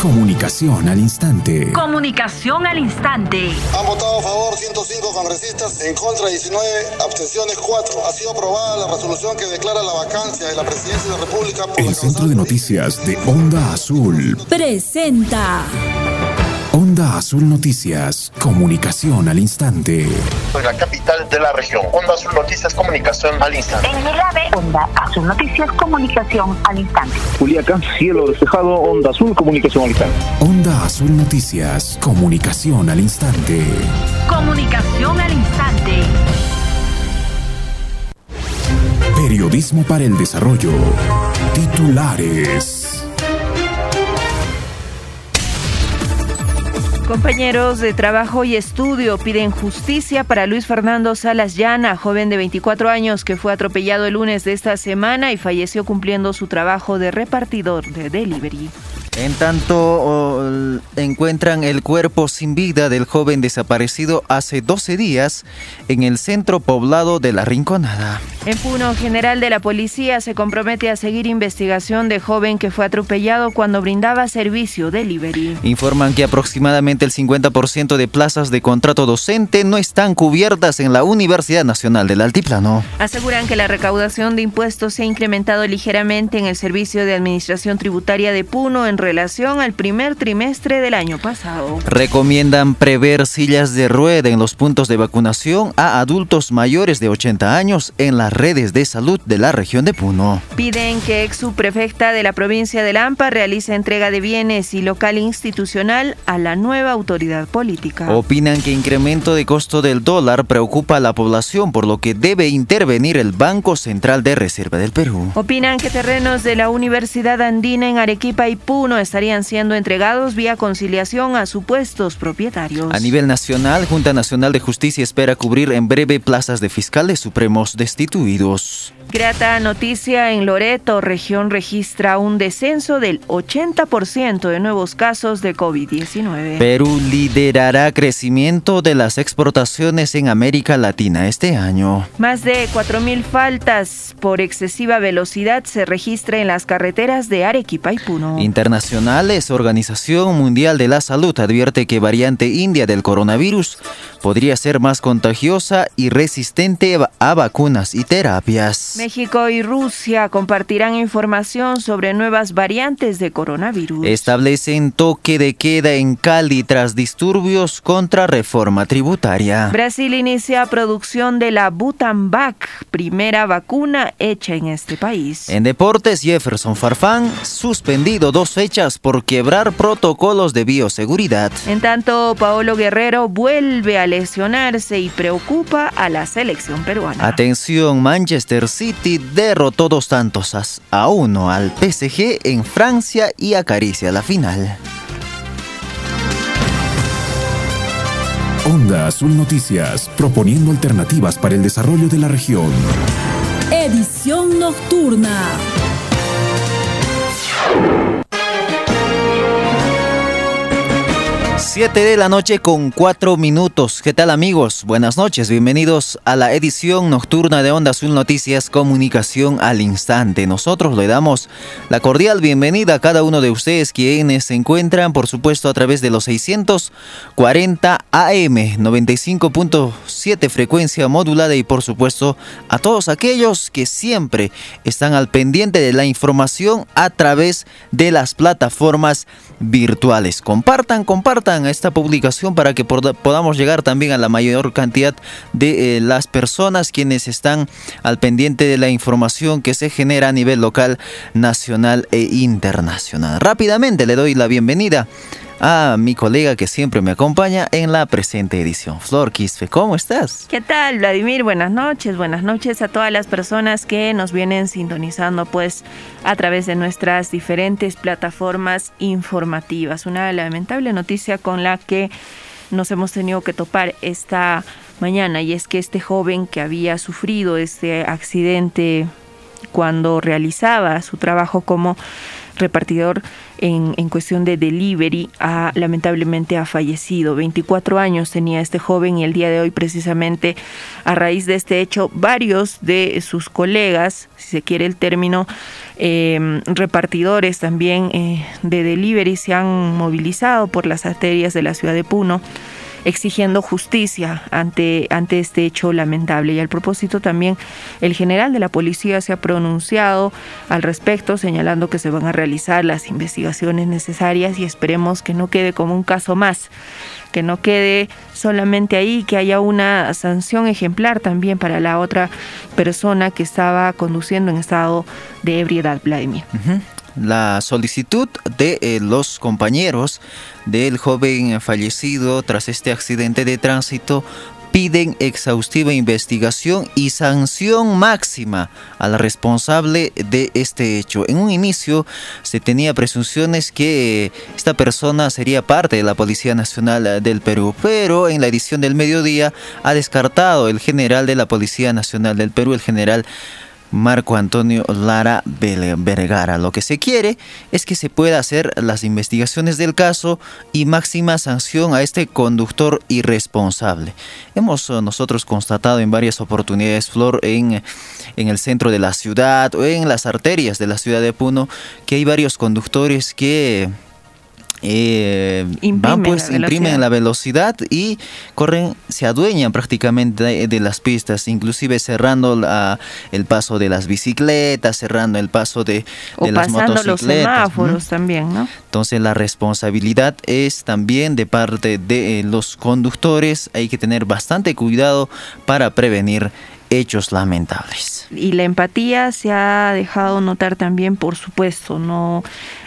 Comunicación al instante. Comunicación al instante. Han votado a favor 105 congresistas, en contra 19, abstenciones 4. Ha sido aprobada la resolución que declara la vacancia de la presidencia de la República por El Centro de Noticias de Onda Azul presenta. Onda Azul Noticias, comunicación al instante. Soy la capital de la región. Onda Azul Noticias, comunicación al instante. En Milave, Onda Azul Noticias, comunicación al instante. Culiacán, cielo despejado, Onda Azul, comunicación al instante. Onda Azul Noticias, comunicación al instante. Comunicación al instante. Periodismo para el desarrollo. Titulares. Compañeros de trabajo y estudio piden justicia para Luis Fernando Salas Llana, joven de 24 años que fue atropellado el lunes de esta semana y falleció cumpliendo su trabajo de repartidor de delivery. En tanto, encuentran el cuerpo sin vida del joven desaparecido hace 12 días en el centro poblado de La Rinconada. En Puno, general de la policía se compromete a seguir investigación de joven que fue atropellado cuando brindaba servicio delivery. Informan que aproximadamente el 50% de plazas de contrato docente no están cubiertas en la Universidad Nacional del Altiplano. Aseguran que la recaudación de impuestos se ha incrementado ligeramente en el Servicio de Administración Tributaria de Puno en relación al primer trimestre del año pasado. Recomiendan prever sillas de rueda en los puntos de vacunación a adultos mayores de 80 años en las redes de salud de la región de Puno. Piden que ex subprefecta de la provincia de Lampa realice entrega de bienes y local institucional a la nueva autoridad política. Opinan que incremento de costo del dólar preocupa a la población, por lo que debe intervenir el Banco Central de Reserva del Perú. Opinan que terrenos de la Universidad Andina en Arequipa y Puno estarían siendo entregados vía conciliación a supuestos propietarios. A nivel nacional, Junta Nacional de Justicia espera cubrir en breve plazas de fiscales supremos destituidos. Grata noticia en Loreto, región registra un descenso del 80% de nuevos casos de COVID-19. Perú liderará crecimiento de las exportaciones en América Latina este año. Más de 4.000 faltas por excesiva velocidad se registra en las carreteras de Arequipa y Puno. Internacionales, Organización Mundial de la Salud advierte que variante india del coronavirus podría ser más contagiosa y resistente a vacunas y terapias. México y Rusia compartirán información sobre nuevas variantes de coronavirus. Establecen toque de queda en Cali tras disturbios contra reforma tributaria. Brasil inicia producción de la Butanvac, primera vacuna hecha en este país. En deportes, Jefferson Farfán suspendido dos fechas por quebrar protocolos de bioseguridad. En tanto, Paolo Guerrero vuelve a lesionarse y preocupa a la selección peruana. Atención, Manchester City City derrotó dos tantos a uno al PSG en Francia y acaricia la final. Onda Azul Noticias, proponiendo alternativas para el desarrollo de la región. Edición nocturna. 7 de la noche con 4 minutos. ¿Qué tal amigos? Buenas noches, bienvenidos a la edición nocturna de Onda Azul Noticias Comunicación al Instante. Nosotros le damos la cordial bienvenida a cada uno de ustedes quienes se encuentran, por supuesto, a través de los 640 AM, 95.7 frecuencia modulada y por supuesto a todos aquellos que siempre están al pendiente de la información a través de las plataformas virtuales. Compartan, compartan esta publicación para que podamos llegar también a la mayor cantidad de eh, las personas quienes están al pendiente de la información que se genera a nivel local, nacional e internacional. Rápidamente le doy la bienvenida a mi colega que siempre me acompaña en la presente edición. Flor Quispe, ¿cómo estás? ¿Qué tal, Vladimir? Buenas noches, buenas noches a todas las personas que nos vienen sintonizando pues a través de nuestras diferentes plataformas informativas. Una lamentable noticia con la que nos hemos tenido que topar esta mañana y es que este joven que había sufrido este accidente cuando realizaba su trabajo como repartidor en, cuestión de delivery, ha, lamentablemente ha fallecido. 24 años tenía este joven y el día de hoy precisamente a raíz de este hecho varios de sus colegas, si se quiere el término, eh, repartidores también eh, de delivery se han movilizado por las arterias de la ciudad de Puno exigiendo justicia ante, ante este hecho lamentable. Y al propósito también el general de la policía se ha pronunciado al respecto, señalando que se van a realizar las investigaciones necesarias y esperemos que no quede como un caso más que no quede solamente ahí, que haya una sanción ejemplar también para la otra persona que estaba conduciendo en estado de ebriedad, Vladimir la solicitud de eh, los compañeros del joven fallecido tras este accidente de tránsito piden exhaustiva investigación y sanción máxima al responsable de este hecho. En un inicio se tenía presunciones que esta persona sería parte de la Policía Nacional del Perú, pero en la edición del mediodía ha descartado el general de la Policía Nacional del Perú, el general Marco Antonio Lara Vergara. Lo que se quiere es que se pueda hacer las investigaciones del caso y máxima sanción a este conductor irresponsable. Hemos eh, nosotros constatado en varias oportunidades, Flor, en, en el centro de la ciudad o en las arterias de la ciudad de Puno, que hay varios conductores que eh, van pues imprimen la velocidad y corren se adueñan prácticamente de, las pistas inclusive cerrando el paso de las bicicletas cerrando el paso de, las motocicletas los semáforos también no entonces la responsabilidad es también de parte de los conductores. Hay que tener bastante cuidado para prevenir hechos lamentables. Y la empatía se ha dejado notar también, por supuesto, no,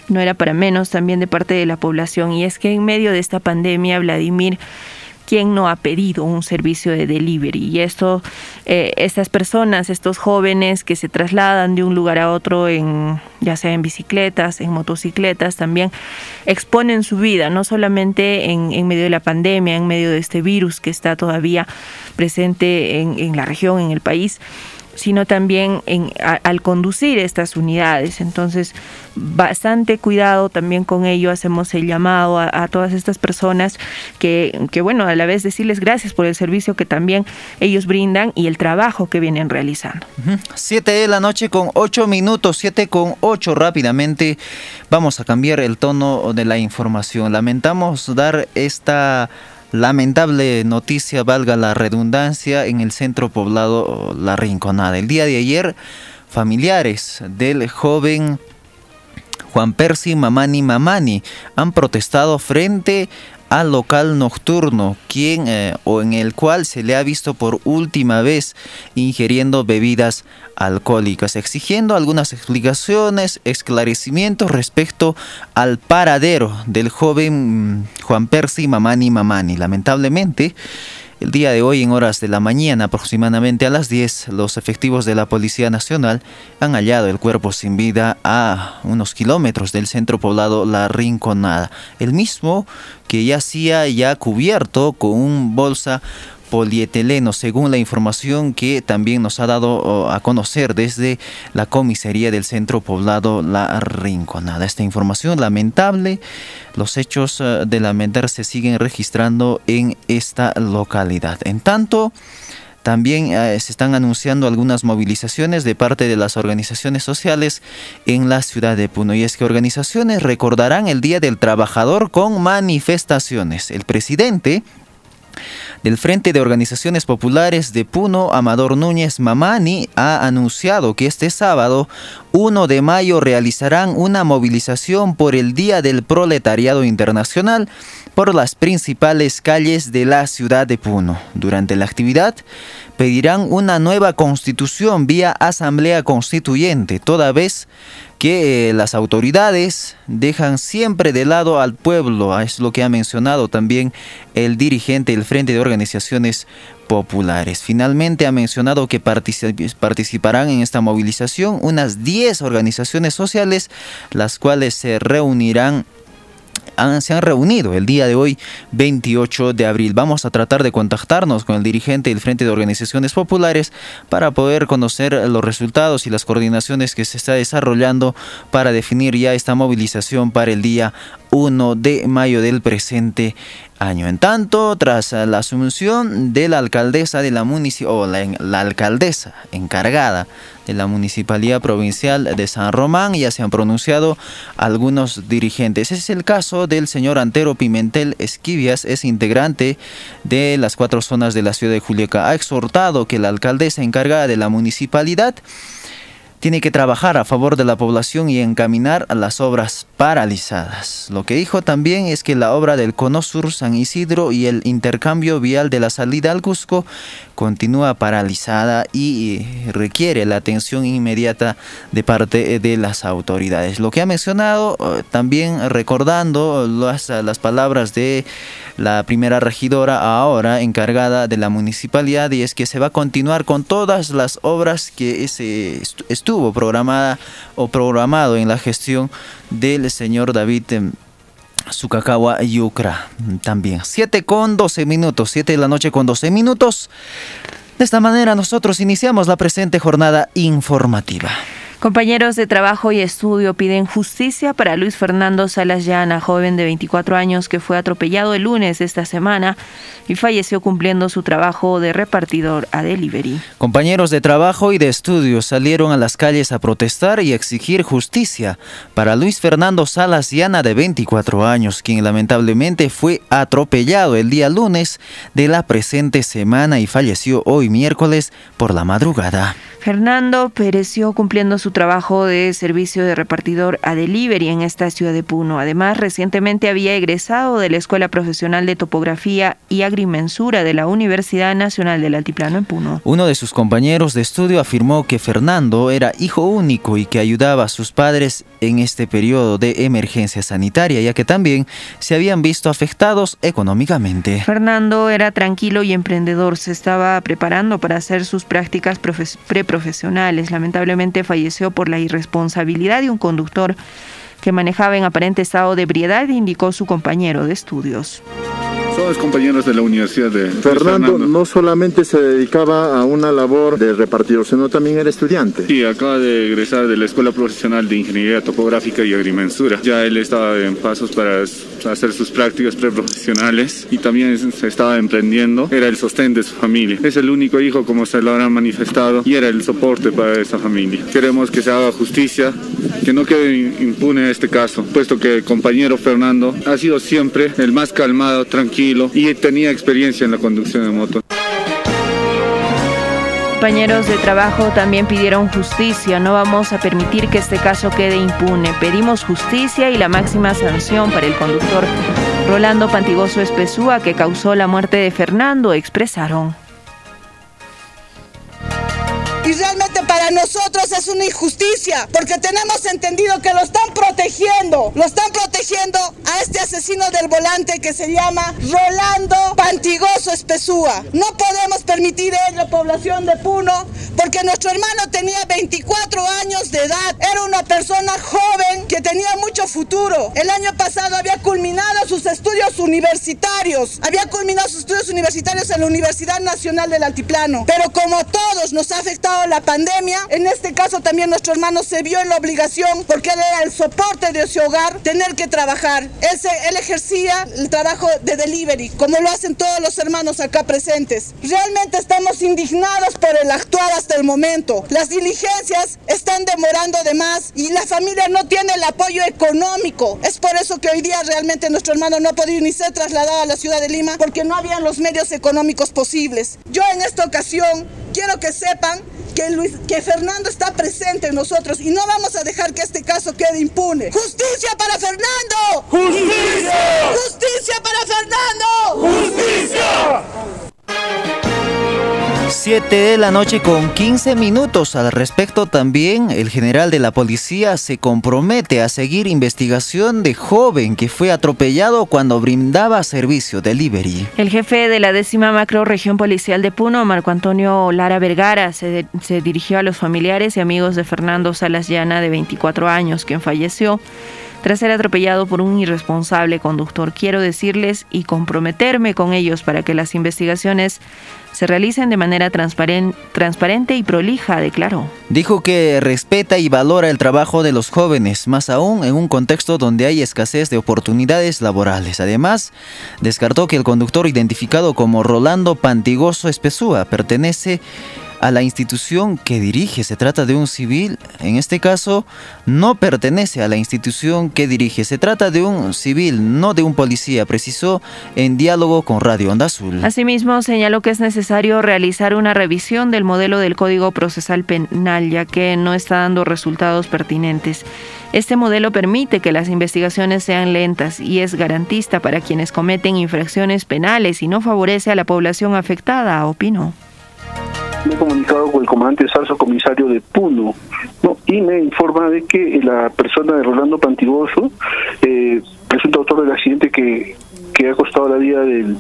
no era para menos también de parte de la población. Y es que en medio de esta pandemia, Vladimir ¿quién no ha pedido un servicio de delivery? Y esto, eh, estas personas, estos jóvenes que se trasladan de un lugar a otro, en, ya sea en bicicletas, en motocicletas, también exponen su vida, no solamente en, en medio de la pandemia, en medio de este virus que está todavía presente en, en la región, en el país, sino también en, al conducir estas unidades. Entonces, bastante cuidado también con ello. Hacemos el llamado a, todas estas personas que, que, bueno, a la vez decirles gracias por el servicio que también ellos brindan y el trabajo que vienen realizando. Siete de la noche con ocho minutos, siete con ocho rápidamente. Vamos a cambiar el tono de la información. Lamentamos dar esta Lamentable noticia, valga la redundancia, en el centro poblado La Rinconada. El día de ayer, familiares del joven Juan Percy Mamani Mamani han protestado frente al local nocturno, quien eh, o en el cual se le ha visto por última vez ingiriendo bebidas alcohólicas, exigiendo algunas explicaciones, esclarecimientos respecto al paradero del joven mm, Juan Percy Mamani Mamani. Lamentablemente, el día de hoy, en horas de la mañana, aproximadamente a las 10, los efectivos de la Policía Nacional han hallado el cuerpo sin vida a unos kilómetros del centro poblado La Rinconada. El mismo que yacía ya cubierto con un bolsa polietileno, según la información que también nos ha dado a conocer desde la comisaría del centro poblado La Rinconada. Esta información lamentable, los hechos eh, de lamentar se siguen registrando en esta localidad. En tanto, también eh, se están anunciando algunas movilizaciones de parte de las organizaciones sociales en la ciudad de Puno. Y es que organizaciones recordarán el Día del Trabajador con manifestaciones. El presidente del Frente de Organizaciones Populares de Puno, Amador Núñez Mamani, ha anunciado que este sábado 1 de mayo realizarán una movilización por el Día del Proletariado Internacional por las principales calles de la ciudad de Puno. Durante la actividad pedirán una nueva constitución vía asamblea constituyente, toda vez que eh, las autoridades dejan siempre de lado al pueblo, es lo que ha mencionado también el dirigente del Frente de Organizaciones Populares. Finalmente ha mencionado que participarán en esta movilización unas 10 organizaciones sociales, las cuales se reunirán se han reunido el día de hoy, 28 de abril. Vamos a tratar de contactarnos con el dirigente del Frente de Organizaciones Populares para poder conocer los resultados y las coordinaciones que se está desarrollando para definir ya esta movilización para el día 1 de mayo del presente año. En tanto, tras la asunción de la alcaldesa de la o la, alcaldesa encargada de la Municipalidad Provincial de San Román, ya se han pronunciado algunos dirigentes. Es el caso del señor Antero Pimentel Esquivias, es integrante de las cuatro zonas de la ciudad de Juliaca. Ha exhortado que la alcaldesa encargada de la municipalidad tiene que trabajar a favor de la población y encaminar a las obras paralizadas. Lo que dijo también es que la obra del Cono Sur San Isidro y el intercambio vial de la salida al Cusco continúa paralizada y requiere la atención inmediata de parte de las autoridades. Lo que ha mencionado eh, también recordando las, palabras de la primera regidora ahora encargada de la municipalidad y es que se va a continuar con todas las obras que se estuvo programada o programado en la gestión del señor David Sukakawa Yukra también. 7 con 12 minutos, 7 de la noche con 12 minutos. De esta manera nosotros iniciamos la presente jornada informativa. Compañeros de trabajo y estudio piden justicia para Luis Fernando Salas Llana, joven de 24 años que fue atropellado el lunes de esta semana y falleció cumpliendo su trabajo de repartidor a delivery. Compañeros de trabajo y de estudio salieron a las calles a protestar y exigir justicia para Luis Fernando Salas Llana de 24 años, quien lamentablemente fue atropellado el día lunes de la presente semana y falleció hoy miércoles por la madrugada. Fernando pereció cumpliendo su trabajo de servicio de repartidor a delivery en esta ciudad de Puno. Además, recientemente había egresado de la Escuela Profesional de Topografía y Agrimensura de la Universidad Nacional del Altiplano en Puno. Uno de sus compañeros de estudio afirmó que Fernando era hijo único y que ayudaba a sus padres en este periodo de emergencia sanitaria, ya que también se habían visto afectados económicamente. Fernando era tranquilo y emprendedor, se estaba preparando para hacer sus prácticas preprofesionales profesionales. Lamentablemente falleció por la irresponsabilidad de un conductor que manejaba en aparente estado de ebriedad, indicó su compañero de estudios. Somos compañeros de la Universidad de Fernando, no solamente se dedicaba a una labor de repartidor, sino también era estudiante. Sí, acaba de egresar de la Escuela Profesional de Ingeniería Topográfica y Agrimensura. Ya él estaba en pasos para hacer sus prácticas preprofesionales y también se estaba emprendiendo. Era el sostén de su familia. Es el único hijo, como se lo habrán manifestado, y era el soporte para esa familia. Queremos que se haga justicia, que no quede impune este caso, puesto que el compañero Fernando ha sido siempre el más calmado, tranquilo y tenía experiencia en la conducción de moto. Compañeros de trabajo también pidieron justicia. No vamos a permitir que este caso quede impune. Pedimos justicia y la máxima sanción para el conductor Rolando Pantigoso Espesúa que causó la muerte de Fernando, expresaron. Y realmente para nosotros es una injusticia, porque tenemos entendido que lo están protegiendo, lo están protegiendo a este asesino del volante que se llama Rolando Pantigoso Espesúa. No podemos permitir ello, población de Puno, porque nuestro hermano tenía 24 años de edad, era una persona joven que tenía mucho futuro. El año pasado había culminado sus estudios universitarios, había culminado sus estudios universitarios en la Universidad Nacional del Altiplano, pero como todos nos ha afectado la pandemia, en este caso también nuestro hermano se vio en la obligación, porque él era el soporte de ese hogar, tener que trabajar. él ejercía el trabajo de delivery, como lo hacen todos los hermanos acá presentes. Realmente estamos indignados por el actuar hasta el momento. Las diligencias están demorando de más y la familia no tiene el apoyo económico. Es por eso que hoy día realmente nuestro hermano no ha podido ni ser trasladado a la ciudad de Lima porque no habían los medios económicos posibles. Yo en esta ocasión quiero que sepan que, Luis, que Fernando está presente en nosotros y no vamos a dejar que este caso quede impune. ¡Justicia para Fernando! ¡Justicia! ¡Justicia para Fernando! ¡Justicia! 7 de la noche con 15 minutos. Al respecto también, el general de la policía se compromete a seguir investigación de joven que fue atropellado cuando brindaba servicio delivery. El jefe de la décima macro región policial de Puno, Marco Antonio Lara Vergara, se, dirigió a los familiares y amigos de Fernando Salas Llana, de 24 años, quien falleció tras ser atropellado por un irresponsable conductor. Quiero decirles y comprometerme con ellos para que las investigaciones se realicen de manera transparente y prolija, declaró. Dijo que respeta y valora el trabajo de los jóvenes, más aún en un contexto donde hay escasez de oportunidades laborales. Además, descartó que el conductor identificado como Rolando Pantigoso Espesúa pertenece a la institución que dirige. Se trata de un civil, en este caso no pertenece a la institución que dirige. Se trata de un civil, no de un policía, precisó en diálogo con Radio Onda Azul. Asimismo, señaló que es necesario realizar una revisión del modelo del Código Procesal Penal, ya que no está dando resultados pertinentes. Este modelo permite que las investigaciones sean lentas y es garantista para quienes cometen infracciones penales y no favorece a la población afectada, opinó he comunicado con el comandante Salso, comisario de Puno, ¿no? y me informa de que la persona de Rolando Pantigoso, eh, presunto autor del accidente que, que ha costado la vida del,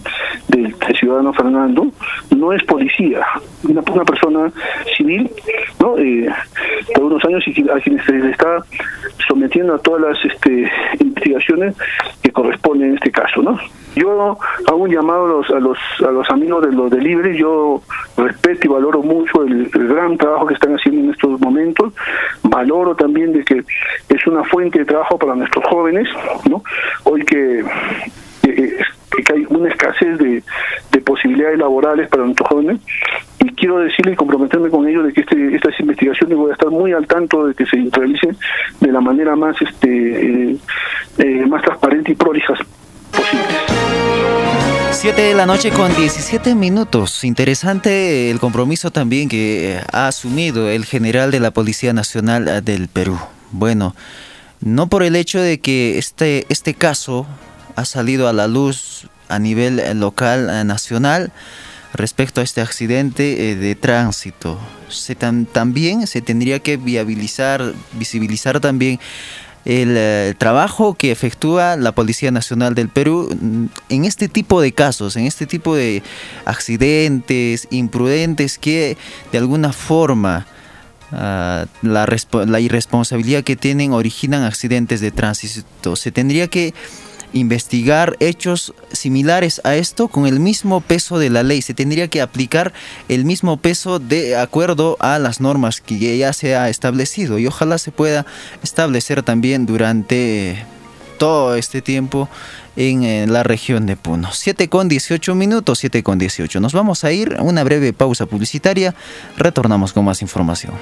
del, ciudadano Fernando, no es policía, una, una persona civil, ¿no? Eh, por unos años y a quienes se le está sometiendo a todas las este, investigaciones que corresponden en este caso, ¿no? Yo hago un llamado a los, a los, a los amigos de los de Libre, yo respeto y valoro mucho el, gran trabajo que están haciendo en estos momentos, valoro también de que es una fuente de trabajo para nuestros jóvenes, ¿no? Hoy que, que, hay una escasez de, de posibilidades laborales para nuestros jóvenes, y quiero decirle y comprometerme con ellos de que este, estas investigaciones voy a estar muy al tanto de que se realicen de la manera más este eh, eh, más transparente y prolijas posible. 7 de la noche con 17 minutos. Interesante el compromiso también que ha asumido el general de la Policía Nacional del Perú. Bueno, no por el hecho de que este, este caso ha salido a la luz a nivel local, nacional, respecto a este accidente eh, de tránsito. También se tendría que viabilizar, visibilizar también eh, el, trabajo que efectúa la Policía Nacional del Perú mm, en este tipo de casos, en este tipo de accidentes imprudentes que de alguna forma ah, la, la irresponsabilidad que tienen originan accidentes de tránsito. Se tendría que investigar hechos similares a esto con el mismo peso de la ley. Se tendría que aplicar el mismo peso de acuerdo a las normas que ya se ha establecido y ojalá se pueda establecer también durante todo este tiempo en, la región de Puno. 7 con 18 minutos, 7 con 18. Nos vamos a ir a una breve pausa publicitaria. Retornamos con más información.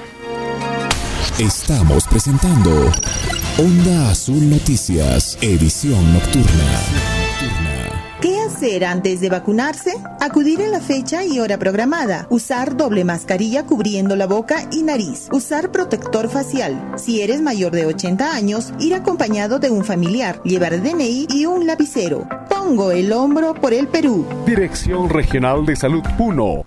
Estamos presentando Onda Azul Noticias, edición nocturna. ¿Qué hacer antes de vacunarse? Acudir en la fecha y hora programada. Usar doble mascarilla cubriendo la boca y nariz. Usar protector facial. Si eres mayor de 80 años, ir acompañado de un familiar. Llevar DNI y un lapicero. Pongo el hombro por el Perú. Dirección Regional de Salud Puno.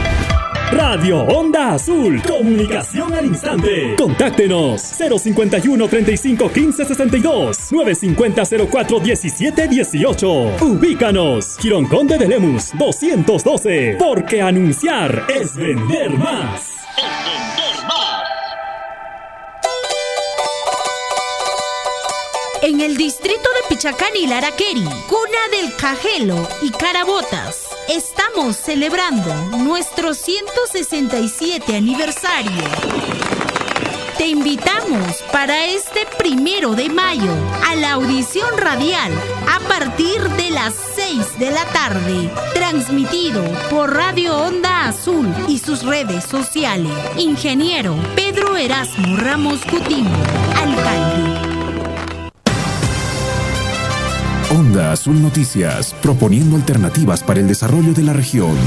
Radio Onda Azul. Comunicación al instante. Contáctenos 051 35 15 62 950 04 17 18. Ubícanos. Quirón Conde de Lemus 212. Porque anunciar. Es vender más. El distrito de Pichacán y Laraqueri, cuna del Cajelo y Carabotas estamos celebrando nuestro 167 aniversario. Te invitamos para este primero de mayo a la audición radial a partir de las 6 de la tarde, transmitido por Radio Onda Azul y sus redes sociales. Ingeniero Pedro Erasmo Ramos Coutinho, alcalde. Onda Azul Noticias, proponiendo alternativas para el desarrollo de la región.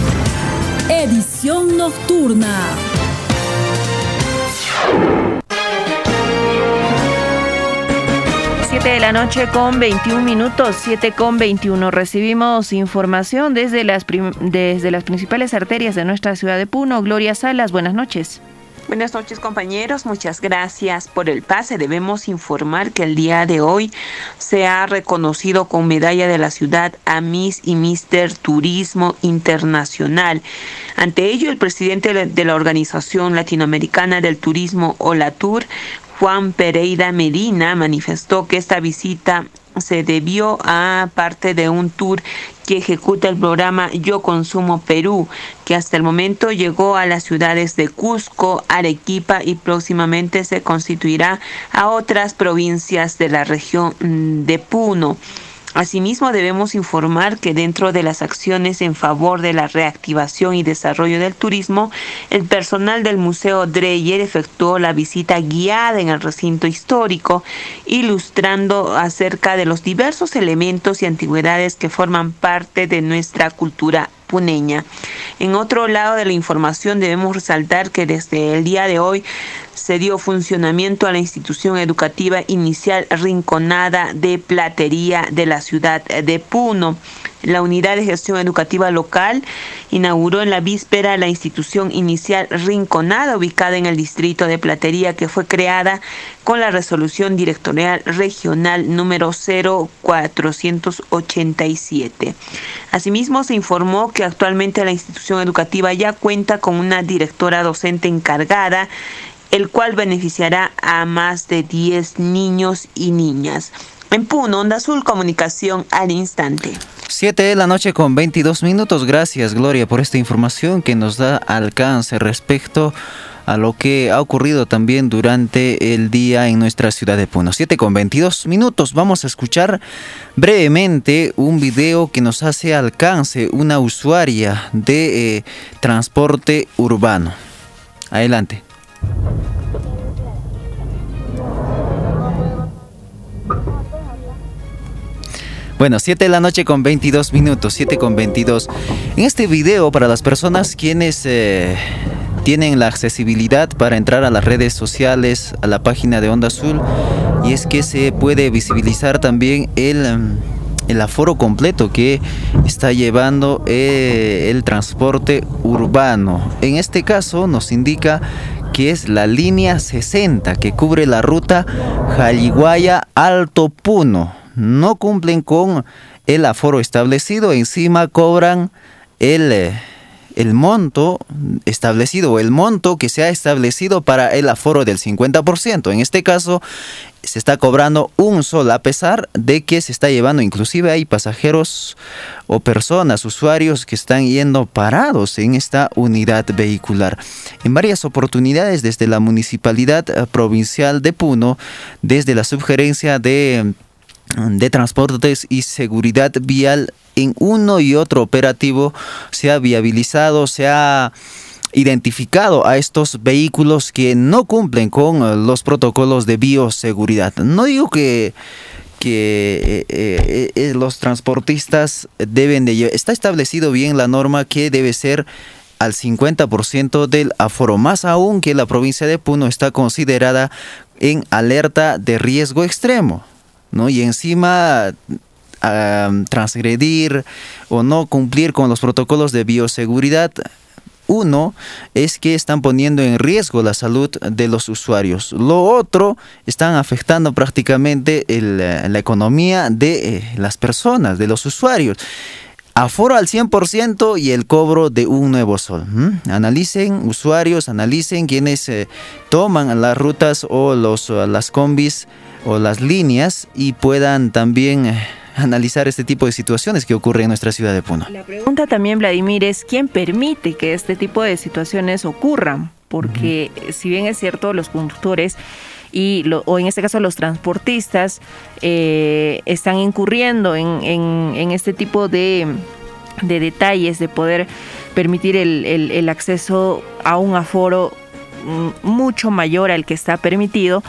Edición nocturna. Siete de la noche con 21 minutos, 7 con 21. Recibimos información desde las, desde las principales arterias de nuestra ciudad de Puno. Gloria Salas, buenas noches. Buenas noches compañeros, muchas gracias por el pase. Debemos informar que el día de hoy se ha reconocido con medalla de la ciudad a Miss y Mister Turismo Internacional. Ante ello, el presidente de la Organización Latinoamericana del Turismo, OLATUR, Juan Pereira Medina, manifestó que esta visita se debió a parte de un tour que ejecuta el programa Yo Consumo Perú, que hasta el momento llegó a las ciudades de Cusco, Arequipa y próximamente se constituirá a otras provincias de la región de Puno. Asimismo, debemos informar que dentro de las acciones en favor de la reactivación y desarrollo del turismo, el personal del Museo Dreyer efectuó la visita guiada en el recinto histórico, ilustrando acerca de los diversos elementos y antigüedades que forman parte de nuestra cultura puneña. En otro lado de la información debemos resaltar que desde el día de hoy se dio funcionamiento a la institución educativa inicial Rinconada de Platería de la ciudad de Puno. La unidad de gestión educativa local inauguró en la víspera la institución inicial Rinconada, ubicada en el distrito de Platería, que fue creada con la resolución directorial regional número 0487. Asimismo, se informó que actualmente la institución educativa ya cuenta con una directora docente encargada el cual beneficiará a más de 10 niños y niñas. En Puno, Onda Azul, comunicación al instante. 7 de la noche con 22 minutos. Gracias, Gloria, por esta información que nos da alcance respecto a lo que ha ocurrido también durante el día en nuestra ciudad de Puno. 7 con 22 minutos. Vamos a escuchar brevemente un video que nos hace alcance una usuaria de eh, transporte urbano. Adelante. Bueno, 7 de la noche con 22 minutos, 7 con 22. En este video, para las personas quienes eh, tienen la accesibilidad para entrar a las redes sociales, a la página de Onda Azul, y es que se puede visibilizar también el, em, el aforo completo que está llevando eh, el transporte urbano. En este caso nos indica que es la línea 60 que cubre la ruta Jaliguaya-Alto Puno. No cumplen con el aforo establecido, encima cobran el, eh, el monto establecido, el monto que se ha establecido para el aforo del 50%. En este caso, se está cobrando un sol, a pesar de que se está llevando, inclusive hay pasajeros o personas, usuarios que están yendo parados en esta unidad vehicular. En varias oportunidades desde la Municipalidad eh, Provincial de Puno, desde la sugerencia de de transportes y seguridad vial en uno y otro operativo se ha viabilizado, se ha identificado a estos vehículos que no cumplen con eh, los protocolos de bioseguridad. No digo que que eh, eh, los transportistas deben de está establecido bien la norma que debe ser al 50% del aforo, más aún que la provincia de Puno está considerada en alerta de riesgo extremo, ¿no? Y encima transgredir o no cumplir con los protocolos de bioseguridad uno es que están poniendo en riesgo la salud de los usuarios. Lo otro, están afectando prácticamente eh, la economía de eh, las personas, de los usuarios. Aforo al 100% y el cobro de un nuevo sol. Analicen, usuarios, analicen quienes eh, toman las rutas o los, las combis o las líneas y puedan también analizar este tipo de situaciones que ocurren en nuestra ciudad de Puno. La pregunta también, Vladimir, es quién permite que este tipo de situaciones ocurran, porque si bien es cierto, los conductores y o en este caso los transportistas eh, están incurriendo en, este tipo de, detalles de poder permitir el acceso a un aforo mm, mucho mayor al que está permitido,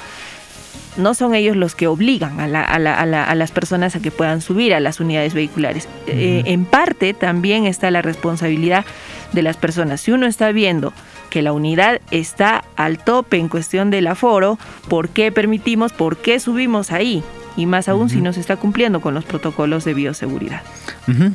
no son ellos los que obligan a, las personas a que puedan subir a las unidades vehiculares. Eh, en parte también está la responsabilidad de las personas. Si uno está viendo que la unidad está al tope en cuestión del aforo, ¿por qué permitimos, por qué subimos ahí? Y más aún si no se está cumpliendo con los protocolos de bioseguridad.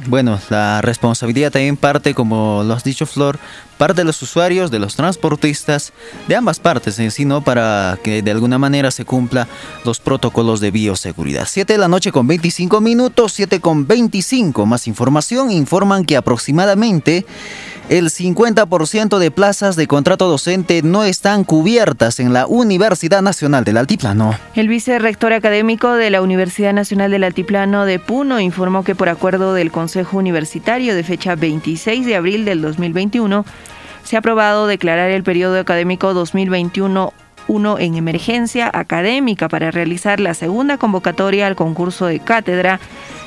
Bueno, la responsabilidad también parte, como lo has dicho Flor, parte de los usuarios, de los transportistas, de ambas partes en sí, ¿no? Para que de alguna manera se cumpla los protocolos de bioseguridad. 7 de la noche con 25 minutos, 7 con 25. Más información, informan que aproximadamente el 50% de plazas de contrato docente no están cubiertas en la Universidad Nacional del Altiplano. El vicerrector académico de la Universidad Nacional del Altiplano de Puno informó que por acuerdo del Consejo Universitario de fecha 26 de abril del 2021, se ha aprobado declarar el periodo académico 2021 1 en emergencia académica para realizar la segunda convocatoria al concurso de cátedra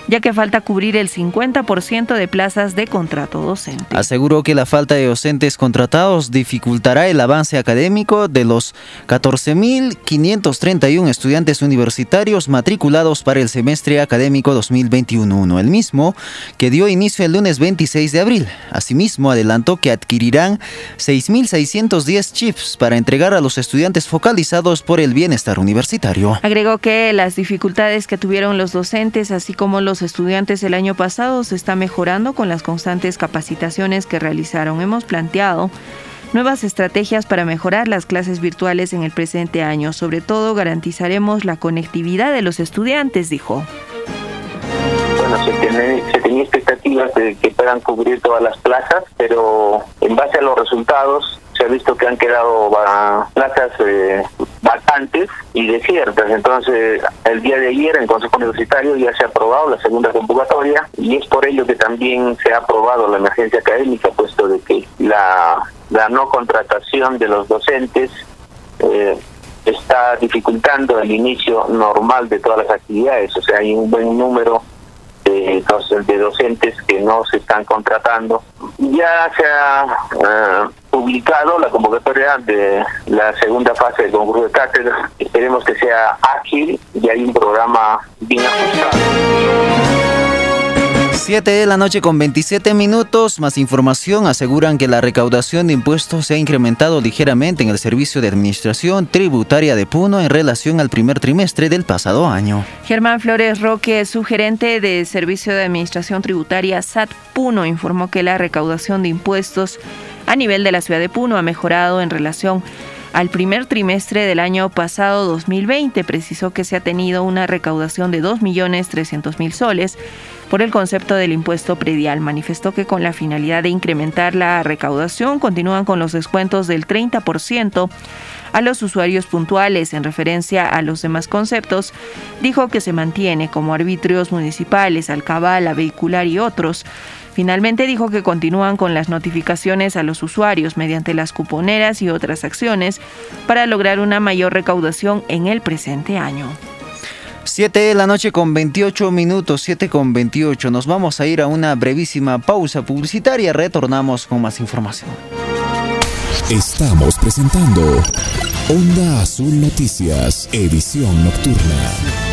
ya que falta cubrir el 50% de plazas de contrato docente. Aseguró que la falta de docentes contratados dificultará el avance académico de los 14.531 estudiantes universitarios matriculados para el semestre académico 2021 el mismo que dio inicio el lunes 26 de abril. Asimismo, adelantó que adquirirán 6.610 chips para entregar a los estudiantes focalizados por el bienestar universitario. Agregó que las dificultades que tuvieron los docentes, así como los estudiantes el año pasado se está mejorando con las constantes capacitaciones que realizaron. Hemos planteado nuevas estrategias para mejorar las clases virtuales en el presente año. Sobre todo garantizaremos la conectividad de los estudiantes, dijo. Bueno, se, se de que puedan cubrir todas las plazas, pero en base a los resultados se ha visto que han quedado plazas eh, vacantes y desiertas. Entonces, el día de ayer en Consejo Universitario ya se ha aprobado la segunda convocatoria y es por ello que también se ha aprobado la emergencia académica, puesto de que la, la no contratación de los docentes eh, está dificultando el inicio normal de todas las actividades. O sea, hay un buen número de, de docentes que no se están contratando. Ya se ha eh, publicado la convocatoria de la segunda fase del concurso de cátedra. Esperemos que sea ágil y hay un programa bien ajustado. 7 de la noche con 27 minutos. Más información aseguran que la recaudación de impuestos se ha incrementado ligeramente en el Servicio de Administración Tributaria de Puno en relación al primer trimestre del pasado año. Germán Flores Roque, su gerente de Servicio de Administración Tributaria SAT Puno, informó que la recaudación de impuestos a nivel de la ciudad de Puno ha mejorado en relación al primer trimestre del año pasado 2020. Precisó que se ha tenido una recaudación de 2.300.000 soles por el concepto del impuesto predial. Manifestó que con la finalidad de incrementar la recaudación continúan con los descuentos del 30% a los usuarios puntuales en referencia a los demás conceptos, dijo que se mantiene como arbitrios municipales, alcabala, vehicular y otros. Finalmente dijo que continúan con las notificaciones a los usuarios mediante las cuponeras y otras acciones para lograr una mayor recaudación en el presente año. 7 de la noche con 28 minutos, 7 con 28. Nos vamos a ir a una brevísima pausa publicitaria. Retornamos con más información. Estamos presentando Onda Azul Noticias, edición nocturna.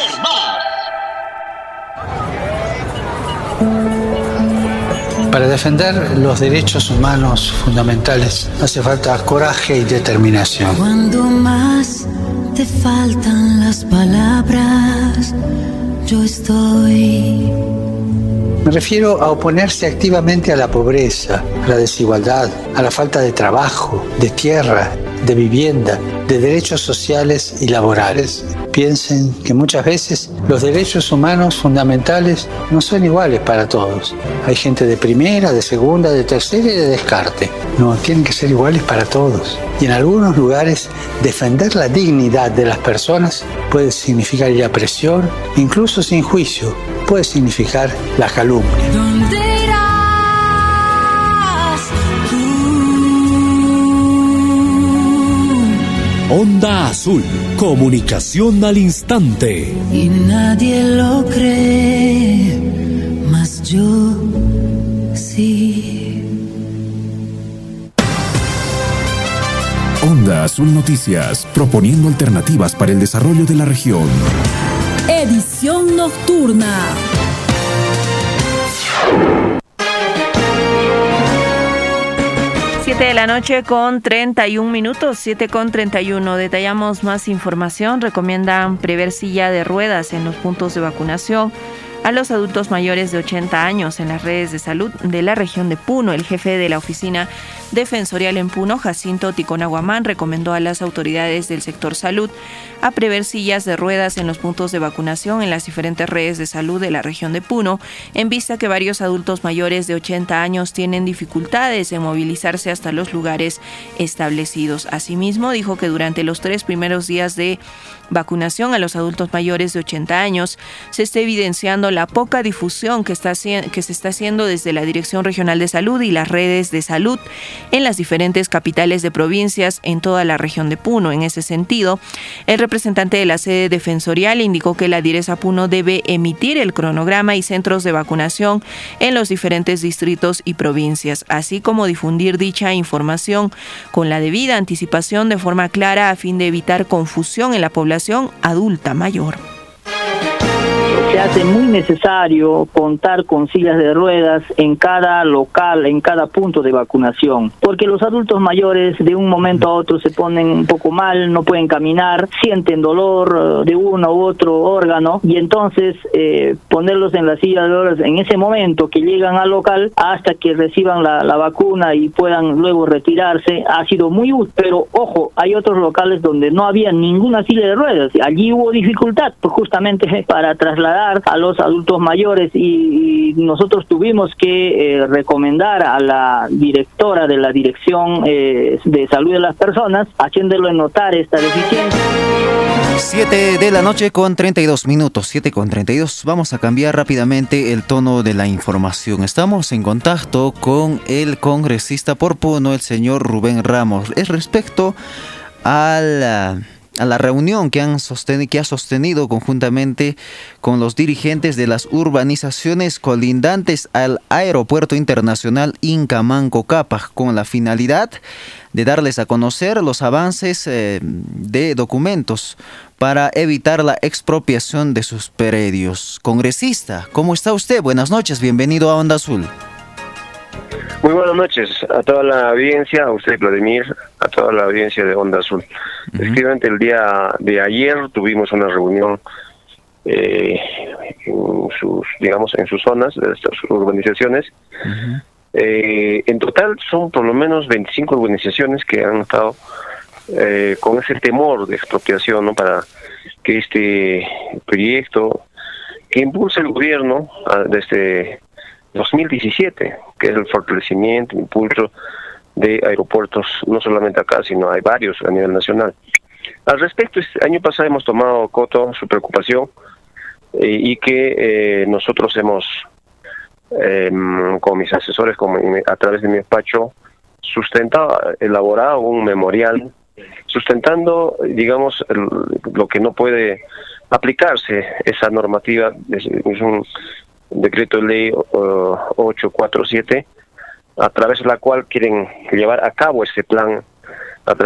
Para defender los derechos humanos fundamentales hace falta coraje y determinación. Cuando más te faltan las palabras, yo estoy. Me refiero a oponerse activamente a la pobreza, a la desigualdad, a la falta de trabajo, de tierra, de vivienda, de derechos sociales y laborales. Piensen que muchas veces los derechos humanos fundamentales no son iguales para todos. Hay gente de primera, de segunda, de tercera y de descarte. No, tienen que ser iguales para todos. Y en algunos lugares defender la dignidad de las personas puede significar la presión, incluso sin juicio, puede significar la calumnia. Onda Azul, comunicación al instante. Y nadie lo cree, mas yo sí. Onda Azul Noticias, proponiendo alternativas para el desarrollo de la región. Edición nocturna. 7 de la noche con 31 minutos, 7 con 31. Detallamos más información. Recomiendan prever silla de ruedas en los puntos de vacunación a los adultos mayores de 80 años en las redes de salud de la región de Puno. El jefe de la oficina defensorial en Puno, Jacinto Ticonaguamán, recomendó a las autoridades del sector salud a prever sillas de ruedas en los puntos de vacunación en las diferentes redes de salud de la región de Puno, en vista que varios adultos mayores de 80 años tienen dificultades en movilizarse hasta los lugares establecidos. Asimismo, dijo que durante los tres primeros días de vacunación a los adultos mayores de 80 años, se está evidenciando la poca difusión que, está, que se está haciendo desde la Dirección Regional de Salud y las redes de salud en las diferentes capitales de provincias en toda la región de Puno. En ese sentido, el representante de la sede defensorial indicó que la Direza Puno debe emitir el cronograma y centros de vacunación en los diferentes distritos y provincias, así como difundir dicha información con la debida anticipación de forma clara a fin de evitar confusión en la población adulta mayor se hace muy necesario contar con sillas de ruedas en cada local, en cada punto de vacunación, porque los adultos mayores de un momento a otro se ponen un poco mal, no pueden caminar, sienten dolor eh, de uno u otro órgano y entonces eh, ponerlos en la silla de ruedas en ese momento que llegan al local hasta que reciban la, vacuna y puedan luego retirarse ha sido muy útil, pero ojo, hay otros locales donde no había ninguna silla de ruedas, allí hubo dificultad pues, justamente para trasladar a los adultos mayores y, nosotros tuvimos que eh, recomendar a la directora de la Dirección eh, de Salud de las Personas, haciéndole notar esta deficiencia. 7 de la noche con 32 minutos, 7 con 32. Vamos a cambiar rápidamente el tono de la información. Estamos en contacto con el congresista por Puno, el señor Rubén Ramos. Es respecto a la a la reunión que, han sostenido, que ha sostenido conjuntamente con los dirigentes de las urbanizaciones colindantes al Aeropuerto Internacional Incamanco Capa, con la finalidad de darles a conocer los avances eh, de documentos para evitar la expropiación de sus predios. Congresista, ¿cómo está usted? Buenas noches, bienvenido a Onda Azul. Muy buenas noches a toda la audiencia, a usted Vladimir, a toda la audiencia de Onda Azul. Efectivamente, el día de ayer tuvimos una reunión eh, en sus, digamos, en sus zonas, de estas urbanizaciones. Eh, en total son por lo menos 25 urbanizaciones que han estado eh, con ese temor de expropiación, ¿no? Para que este proyecto que impulsa el gobierno ah, desde 2017, que es el fortalecimiento, impulso de aeropuertos, no solamente acá, sino hay varios a nivel nacional. Al respecto, este año pasado hemos tomado coto su preocupación eh, y que eh, nosotros hemos, em, con mis asesores, como a través de mi despacho, sustentado, elaborado un memorial sustentando, digamos, lo que no puede aplicarse esa normativa, es un decreto de ley 847, a través de la cual quieren llevar a cabo ese plan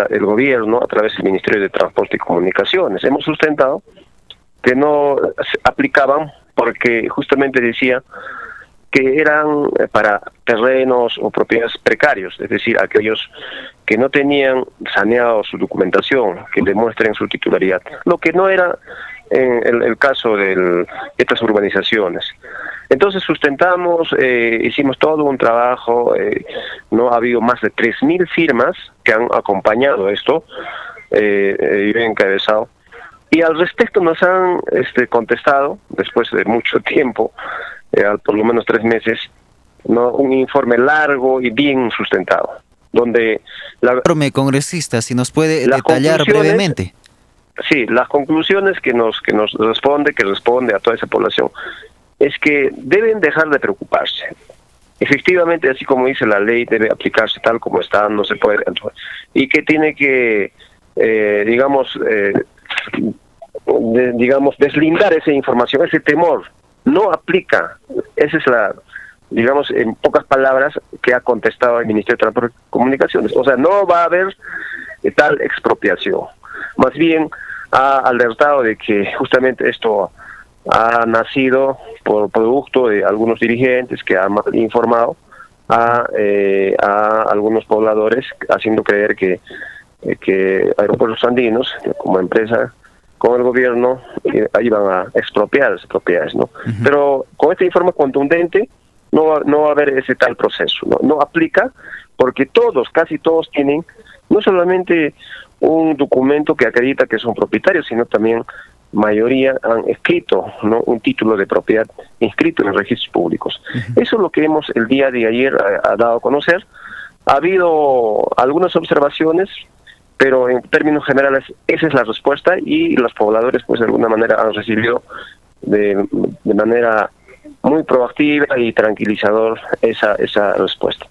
el gobierno a través del Ministerio de Transporte y Comunicaciones. Hemos sustentado que no se aplicaban porque justamente decía que eran eh, para terrenos o propiedades precarios, es decir, aquellos que no tenían saneado su documentación, que demuestren su titularidad, lo que no era en el, caso de estas urbanizaciones. Entonces sustentamos, eh, hicimos todo un trabajo, eh, no ha habido más de 3.000 firmas que han acompañado esto, eh, y encabezado. Y al respecto nos han este, contestado, después de mucho tiempo, eh, por lo menos tres meses, ¿no? un informe largo y bien sustentado, donde... La, congresista, si nos puede detallar brevemente. Sí, las conclusiones que nos, que nos responde, que responde a toda esa población, es que deben dejar de preocuparse. Efectivamente, así como dice la ley, debe aplicarse tal como está, no se puede. Y que tiene que eh, digamos, eh, digamos, deslindar esa información, ese temor. No aplica. Esa es la, digamos, en pocas palabras, que ha contestado el Ministerio de Comunicaciones. O sea, no va a haber tal expropiación. Más bien, ha alertado de que justamente esto ha nacido por producto de algunos dirigentes que han informado a, eh, a algunos pobladores haciendo creer que, eh, que Aeropuertos Andinos, como empresa con el gobierno, eh, iban a expropiar esas propiedades. ¿no? Pero con este informe contundente no va, no va a haber ese tal proceso. ¿no? no aplica porque todos, casi todos tienen no solamente un documento que acredita que son propietarios, sino también mayoría han escrito ¿no? un título de propiedad inscrito en registros públicos. Eso es lo que hemos el día de ayer eh, ha, dado a conocer. Ha habido algunas observaciones, pero en términos generales esa es la respuesta y los pobladores pues de alguna manera han recibido de, de manera muy proactiva y tranquilizador esa, esa respuesta.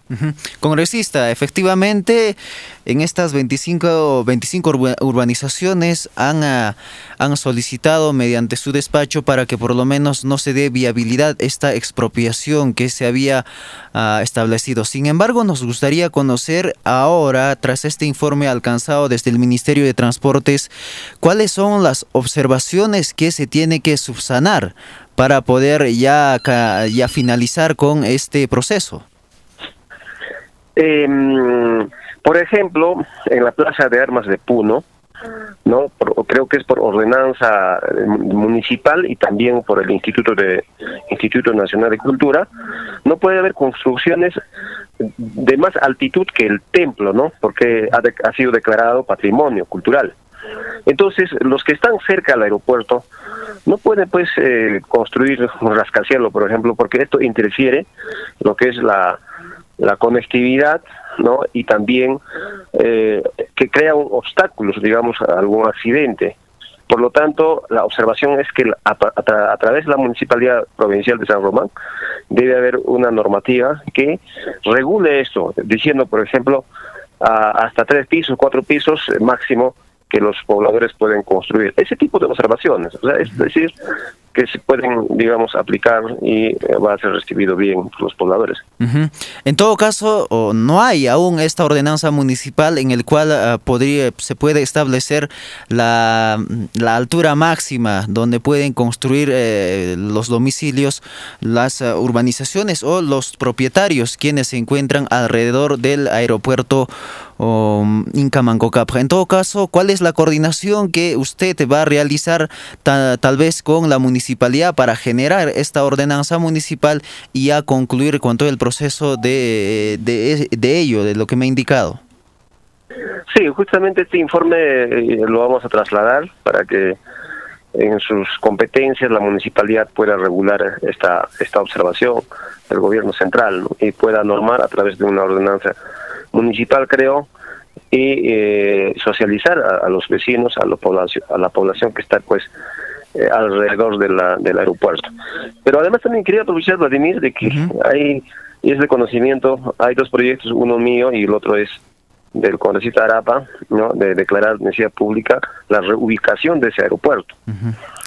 Congresista, efectivamente, en estas 25, 25 urbanizaciones han, ah, han solicitado mediante su despacho para que por lo menos no se dé viabilidad esta expropiación que se había ah, establecido. Sin embargo, nos gustaría conocer ahora, tras este informe alcanzado desde el Ministerio de Transportes, cuáles son las observaciones que se tiene que subsanar para poder ya, ya finalizar con este proceso? Em, por ejemplo, en la Plaza de Armas de Puno, no creo que es por ordenanza eh, municipal y también por el Instituto de Instituto Nacional de Cultura no puede haber construcciones de más altitud que el templo no porque ha, ha sido declarado patrimonio cultural entonces los que están cerca al aeropuerto no pueden pues eh, construir un rascacielos, por ejemplo, porque esto interfiere lo que es la, conectividad, ¿no? Y también eh, que crea obstáculos, digamos, a algún accidente. Por lo tanto, la observación es que a, través de la Municipalidad Provincial de San Román debe haber una normativa que regule esto, diciendo, por ejemplo, hasta tres pisos, cuatro pisos máximo que los pobladores pueden construir. Ese tipo de observaciones, o sea, es decir, que se pueden, digamos, aplicar y eh, va a ser recibido bien por los pobladores. En todo caso, no hay aún esta ordenanza municipal en el cual ah, podría, se puede establecer la, la, altura máxima donde pueden construir eh, los domicilios, las ah, urbanizaciones o los propietarios quienes se encuentran alrededor del aeropuerto o Incamanco-Capra. En todo caso, ¿cuál es la coordinación que usted va a realizar tal vez con la municipalidad para generar esta ordenanza municipal y a concluir con todo el proceso de, de, ello, de lo que me ha indicado? Sí, justamente este informe eh, lo vamos a trasladar para que en sus competencias la municipalidad pueda regular esta esta observación del gobierno central y pueda normar a través de una ordenanza municipal, creo, y eh, socializar a, los vecinos, a población, a la población que está pues eh, alrededor de la, del aeropuerto. Pero además también quería aprovechar, Vladimir, de que hay, y es de conocimiento, hay dos proyectos, uno mío y el otro es del congresista Arapa, ¿no? de declarar necesidad pública la reubicación de ese aeropuerto.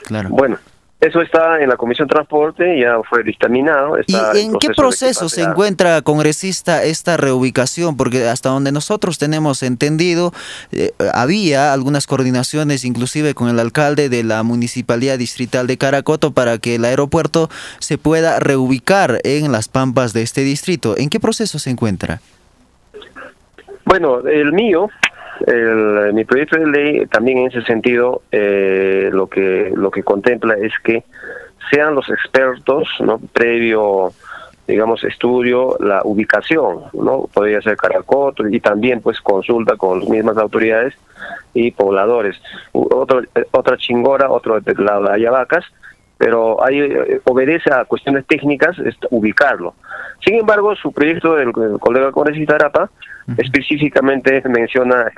claro. Bueno, eso está en la Comisión de Transporte, ya fue dictaminado. ¿Y en qué proceso se encuentra, congresista, esta reubicación? Porque hasta donde nosotros tenemos entendido, eh, había algunas coordinaciones, inclusive con el alcalde de la Municipalidad Distrital de Caracoto, para que el aeropuerto se pueda reubicar en las pampas de este distrito. ¿En qué proceso se encuentra? Bueno, el mío el, mi proyecto de ley también en ese sentido eh, lo que lo que contempla es que sean los expertos no previo digamos estudio la ubicación no podría ser Caracoto y también pues consulta con las mismas autoridades y pobladores. Otro otra chingora otro de la de Ayavacas pero ahí eh, obedece a cuestiones técnicas es ubicarlo. Sin embargo su proyecto del, colega congresista Arapa específicamente menciona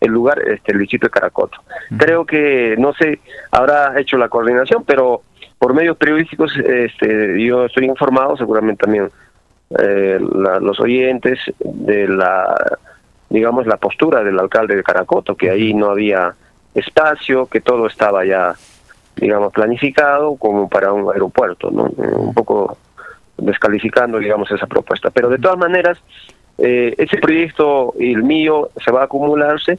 el, lugar, este, el distrito de Caracoto. Creo que, no sé, habrá hecho la coordinación, pero por medios periodísticos este, yo estoy informado, seguramente también eh, los oyentes de la digamos, la postura del alcalde de Caracoto, que ahí no había espacio, que todo estaba ya, digamos, planificado como para un aeropuerto, ¿no? Un poco descalificando, digamos, esa propuesta. Pero de todas maneras, eh, ese proyecto y el mío se va a acumularse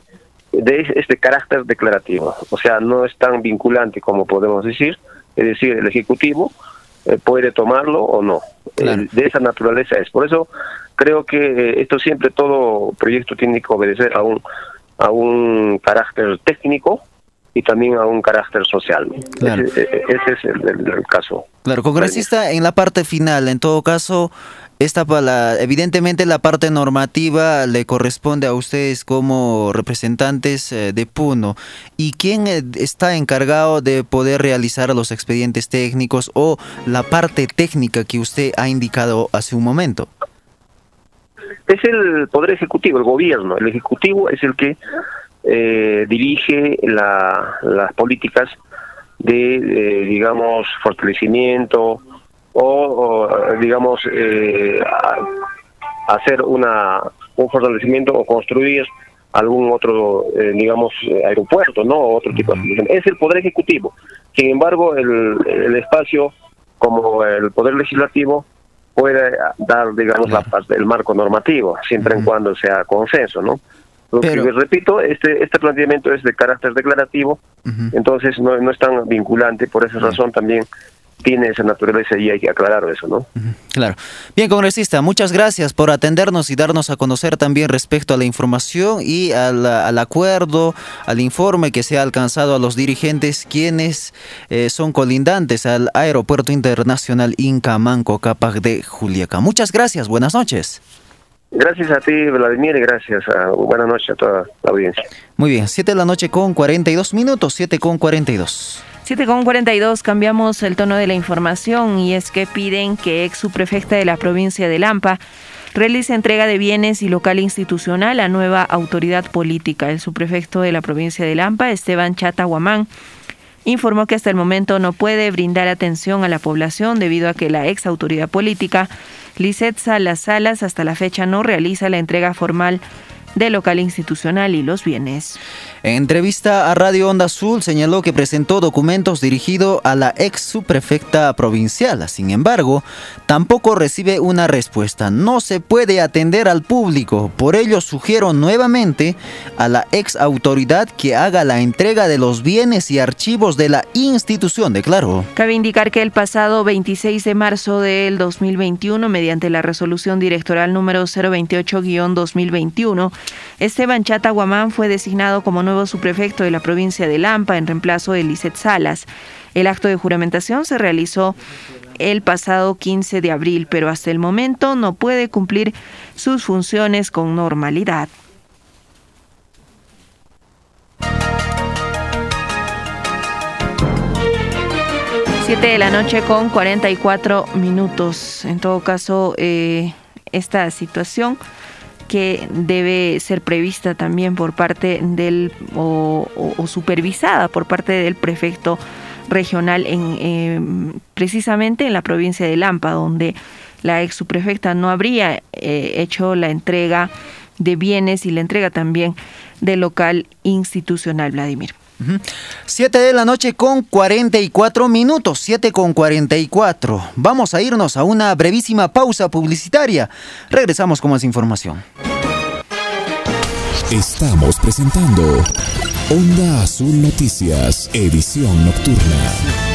de este carácter declarativo, o sea, no es tan vinculante como podemos decir, es decir, el Ejecutivo eh, puede tomarlo o no, de esa naturaleza es. Por eso creo que eh, esto siempre, todo proyecto tiene que obedecer a un, a un carácter técnico, y también a un carácter social. Ese, es el, caso. Claro, congresista, en la parte final, en todo caso, esta la, evidentemente la parte normativa le corresponde a ustedes como representantes eh, de Puno. ¿Y quién eh, está encargado de poder realizar los expedientes técnicos o la parte técnica que usted ha indicado hace un momento? Es el Poder Ejecutivo, el gobierno. El Ejecutivo es el que eh, dirige las políticas de, digamos, fortalecimiento o, digamos, eh, hacer una, un fortalecimiento o construir algún otro, eh, digamos, aeropuerto, ¿no? Otro tipo de Es el Poder Ejecutivo. Sin embargo, el, el espacio, como el Poder Legislativo, puede dar, digamos, la el marco normativo, siempre en cuando sea consenso, ¿no? Pero, repito, este, este planteamiento es de carácter declarativo, entonces no, no es tan vinculante, por esa razón también tiene esa naturaleza y hay que aclarar eso, ¿no? Claro. Bien, congresista, muchas gracias por atendernos y darnos a conocer también respecto a la información y al, al acuerdo, al informe que se ha alcanzado a los dirigentes quienes eh, son colindantes al Aeropuerto Internacional Inca Manco Capac de Juliaca. Muchas gracias, buenas noches. Gracias a ti, Vladimir, y gracias. A, buenas noches a toda la audiencia. Muy bien, 7 de la noche con 42 minutos, 7 con 42. 7 con 42, cambiamos el tono de la información y es que piden que ex subprefecta de la provincia de Lampa realice entrega de bienes y local institucional a nueva autoridad política. El subprefecto de la provincia de Lampa, Esteban Chata Guamán, informó que hasta el momento no puede brindar atención a la población debido a que la ex autoridad política Lisset Salas Salas hasta la fecha no realiza la entrega formal de local institucional y los bienes. En entrevista a Radio Onda Azul señaló que presentó documentos dirigidos a la ex subprefecta provincial. Sin embargo, tampoco recibe una respuesta. No se puede atender al público. Por ello sugiero nuevamente a la ex autoridad que haga la entrega de los bienes y archivos de la institución, declaró. Cabe indicar que el pasado 26 de marzo del 2021, mediante la resolución directoral número 028-2021, Esteban Chata Guamán fue designado como nuevo subprefecto de la provincia de Lampa en reemplazo de Lizeth Salas. El acto de juramentación se realizó el pasado 15 de abril, pero hasta el momento no puede cumplir sus funciones con normalidad. Siete de la noche con 44 minutos. En todo caso, eh, esta situación que debe ser prevista también por parte del o, supervisada por parte del prefecto regional en em, precisamente en la provincia de Lampa donde la ex subprefecta no habría eh, hecho la entrega de bienes y la entrega también del local institucional Vladimir. 7 de la noche con 44 minutos, 7 con 44. Vamos a irnos a una brevísima pausa publicitaria. Regresamos con más información. Estamos presentando Onda Azul Noticias, edición nocturna.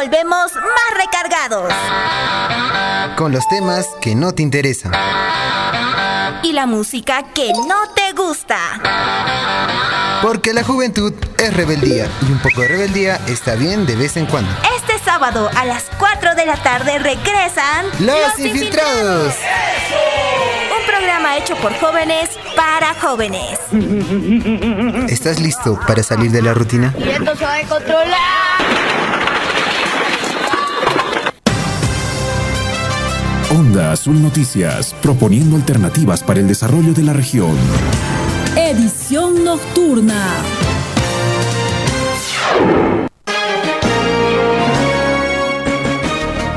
Volvemos más recargados con los temas que no te interesan. Y la música que no te gusta. Porque la juventud es rebeldía y un poco de rebeldía está bien de vez en cuando. Este sábado a las 4 de la tarde regresan Los, infiltrados. Un programa hecho por jóvenes para jóvenes. ¿Estás listo para salir de la rutina? Y esto se va a controlar. Onda Azul Noticias, proponiendo alternativas para el desarrollo de la región. Edición nocturna.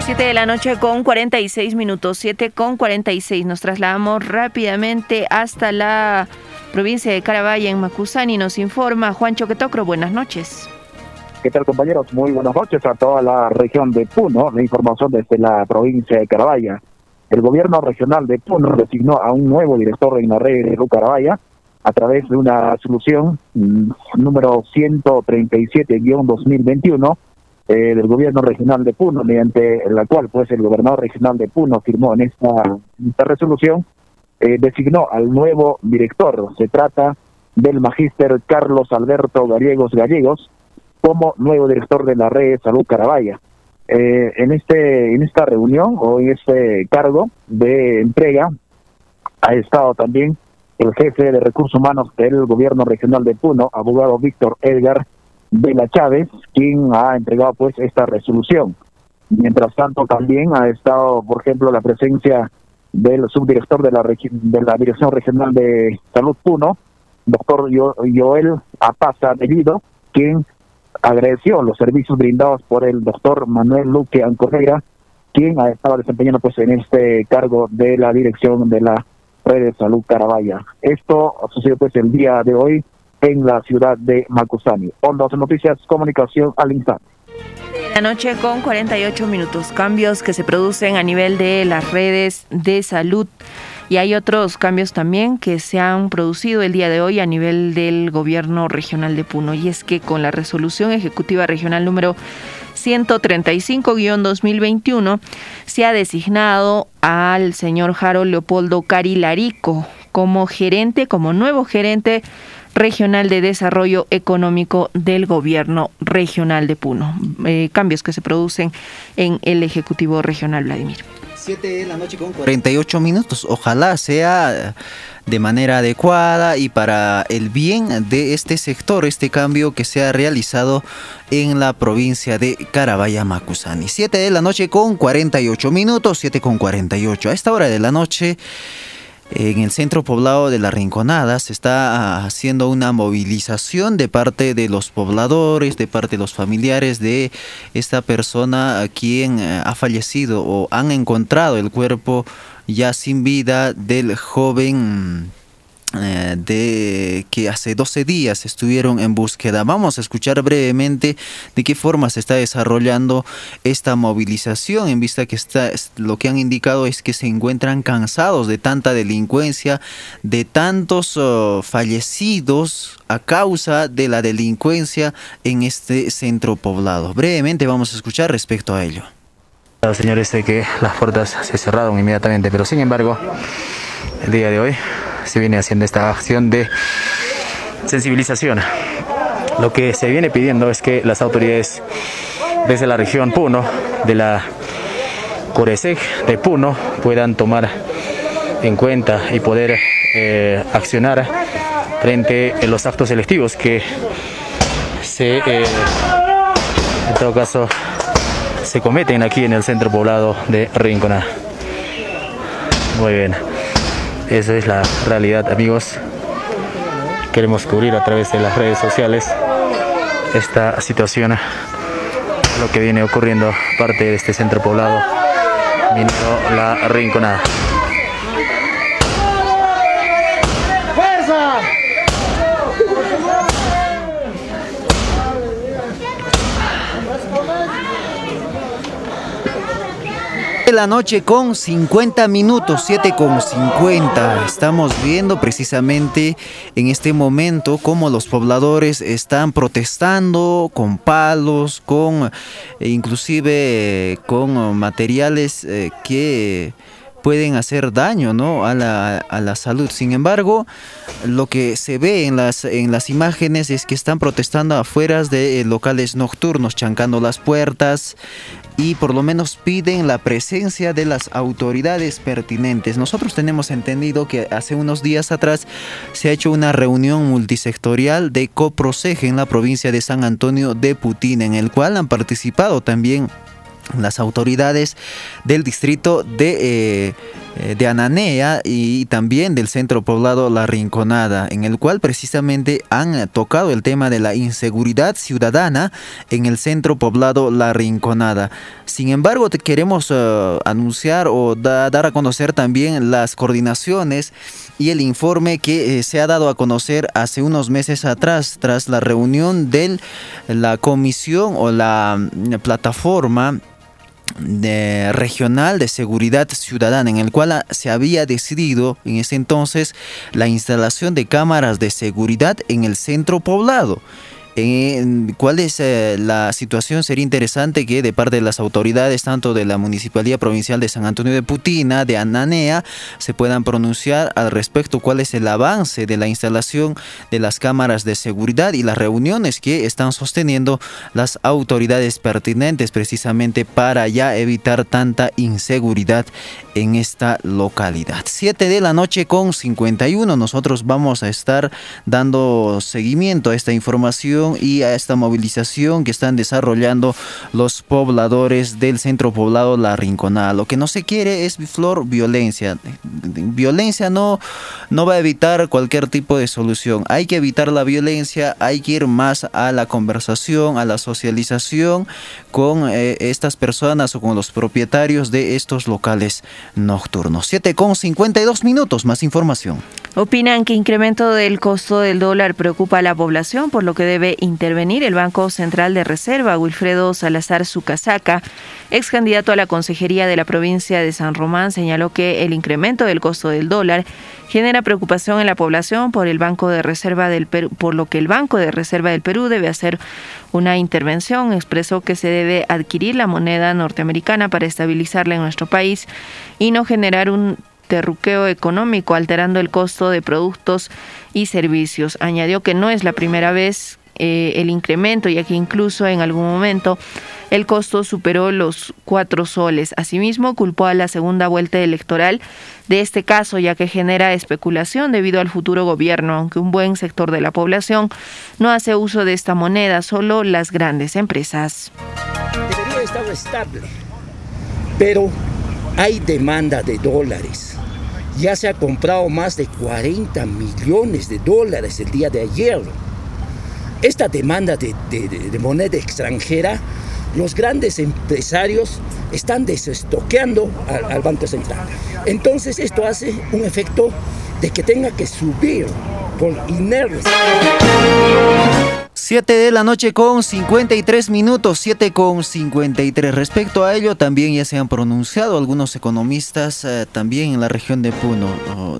Siete de la noche con 46 minutos, 7 con 46. Nos trasladamos rápidamente hasta la provincia de Carabaya, en Macusani. Nos informa Juan Choquetocro. Buenas noches. ¿Qué tal compañeros? Muy buenas noches a toda la región de Puno. La información desde la provincia de Carabaya. El gobierno regional de Puno designó a un nuevo director en la red de Carabaya a través de una solución mm, número 137-2021 eh, del gobierno regional de Puno, mediante la cual pues el gobernador regional de Puno firmó en esta, resolución, eh, designó al nuevo director. Se trata del magíster Carlos Alberto Gallegos Gallegos como nuevo director de la red de salud Carabaya. Eh, en este en esta reunión o en este cargo de entrega ha estado también el jefe de recursos humanos del gobierno regional de Puno, abogado Víctor Edgar Vela Chávez, quien ha entregado pues esta resolución. Mientras tanto también ha estado, por ejemplo, la presencia del subdirector de la de la Dirección Regional de Salud Puno, doctor Joel Apaza Bellido, quien agradeció los servicios brindados por el doctor Manuel Luque Ancorrea, quien ha estado desempeñando pues en este cargo de la dirección de la red de salud Carabaya. Esto sucedió pues el día de hoy en la ciudad de Macusani. Ondas Noticias, comunicación al instante. La noche con 48 minutos. Cambios que se producen a nivel de las redes de salud. Y hay otros cambios también que se han producido el día de hoy a nivel del gobierno regional de Puno. Y es que con la resolución ejecutiva regional número 135-2021 se ha designado al señor Jaro Leopoldo Carilarico como gerente, como nuevo gerente regional de desarrollo económico del gobierno regional de Puno. Eh, cambios que se producen en el Ejecutivo Regional Vladimir. 7 de la noche con 48 minutos. Ojalá sea de manera adecuada y para el bien de este sector, este cambio que se ha realizado en la provincia de Carabaya, Macusani. 7 de la noche con 48 minutos, 7 con 48. A esta hora de la noche en el centro poblado de La Rinconada se está haciendo una movilización de parte de los pobladores, de parte de los familiares de esta persona a quien eh, ha fallecido o han encontrado el cuerpo ya sin vida del joven eh, de que hace 12 días estuvieron en búsqueda. Vamos a escuchar brevemente de qué forma se está desarrollando esta movilización en vista que está lo que han indicado es que se encuentran cansados de tanta delincuencia, de tantos oh, fallecidos a causa de la delincuencia en este centro poblado. Brevemente vamos a escuchar respecto a ello. Señores, sé que las puertas se cerraron inmediatamente, pero sin embargo, el día de hoy se viene haciendo esta acción de sensibilización. Lo que se viene pidiendo es que las autoridades desde la región Puno, de la Coresec de Puno, puedan tomar en cuenta y poder eh, accionar frente a los actos selectivos que se, eh, en todo caso, se cometen aquí en el centro poblado de Rincona. Muy bien. Esa es la realidad, amigos. Queremos cubrir a través de las redes sociales esta situación, lo que viene ocurriendo parte de este centro poblado, La Rinconada. La noche con 50 minutos, 7 con 50. Estamos viendo precisamente en este momento cómo los pobladores están protestando con palos, con eh, inclusive con materiales eh, que pueden hacer daño ¿no? a, la, a la salud. Sin embargo, lo que se ve en las, en las imágenes es que están protestando afuera de eh, locales nocturnos, chancando las puertas, y por lo menos piden la presencia de las autoridades pertinentes. Nosotros tenemos entendido que hace unos días atrás se ha hecho una reunión multisectorial de COPROSEG en la provincia de San Antonio de Putin, en el cual han participado también las autoridades del distrito de, eh, eh, de Ananea y también del centro poblado La Rinconada, en el cual precisamente han tocado el tema de la inseguridad ciudadana en el centro poblado La Rinconada. Sin embargo, te queremos eh, anunciar o dar a conocer también las coordinaciones y el informe que se ha dado a conocer hace unos meses atrás tras la reunión de la comisión o la mm, plataforma de regional de seguridad ciudadana en el cual se había decidido en ese entonces la instalación de cámaras de seguridad en el centro poblado cuál es eh, la situación. Sería interesante que de parte de las autoridades, tanto de la Municipalidad Provincial de San Antonio de Putina, de Ananea, se puedan pronunciar al respecto cuál es el avance de la instalación de las cámaras de seguridad y las reuniones que están sosteniendo las autoridades pertinentes precisamente para ya evitar tanta inseguridad en esta localidad. 7 de la noche con 51. Nosotros vamos a estar dando seguimiento a esta información y a esta movilización que están desarrollando los pobladores del centro poblado La Rinconada. Lo que no se quiere es flor violencia. Violencia no, no va a evitar cualquier tipo de solución. Hay que evitar la violencia, hay que ir más a la conversación, a la socialización con eh, estas personas o con los propietarios de estos locales nocturnos. 7 con 52 minutos, más información. Opinan que incremento del costo del dólar preocupa a la población, por lo que debe intervenir el Banco Central de Reserva. Wilfredo Salazar Sucasaca, ex candidato a la Consejería de la provincia de San Román, señaló que el incremento del costo del dólar genera preocupación en la población por el Banco de Reserva del Perú, por lo que el Banco de Reserva del Perú debe hacer una intervención. Expresó que se debe adquirir la moneda norteamericana para estabilizarla en nuestro país y no generar un terruqueo económico, alterando el costo de productos y servicios. Añadió que no es la primera vez eh, el incremento, ya que incluso en algún momento el costo superó los cuatro soles. Asimismo, culpó a la segunda vuelta electoral de este caso, ya que genera especulación debido al futuro gobierno, aunque un buen sector de la población no hace uso de esta moneda, solo las grandes empresas. Debería estar estable, pero hay demanda de dólares. Ya se ha comprado más de 40 millones de dólares el día de ayer. Esta demanda de, moneda extranjera, los grandes empresarios están desestoqueando al, al Banco Central. Entonces esto hace un efecto de que tenga que subir por inercia. 7 de la noche con 53 minutos, 7 con 53. Respecto a ello, también ya se han pronunciado algunos economistas eh, también en la región de Puno.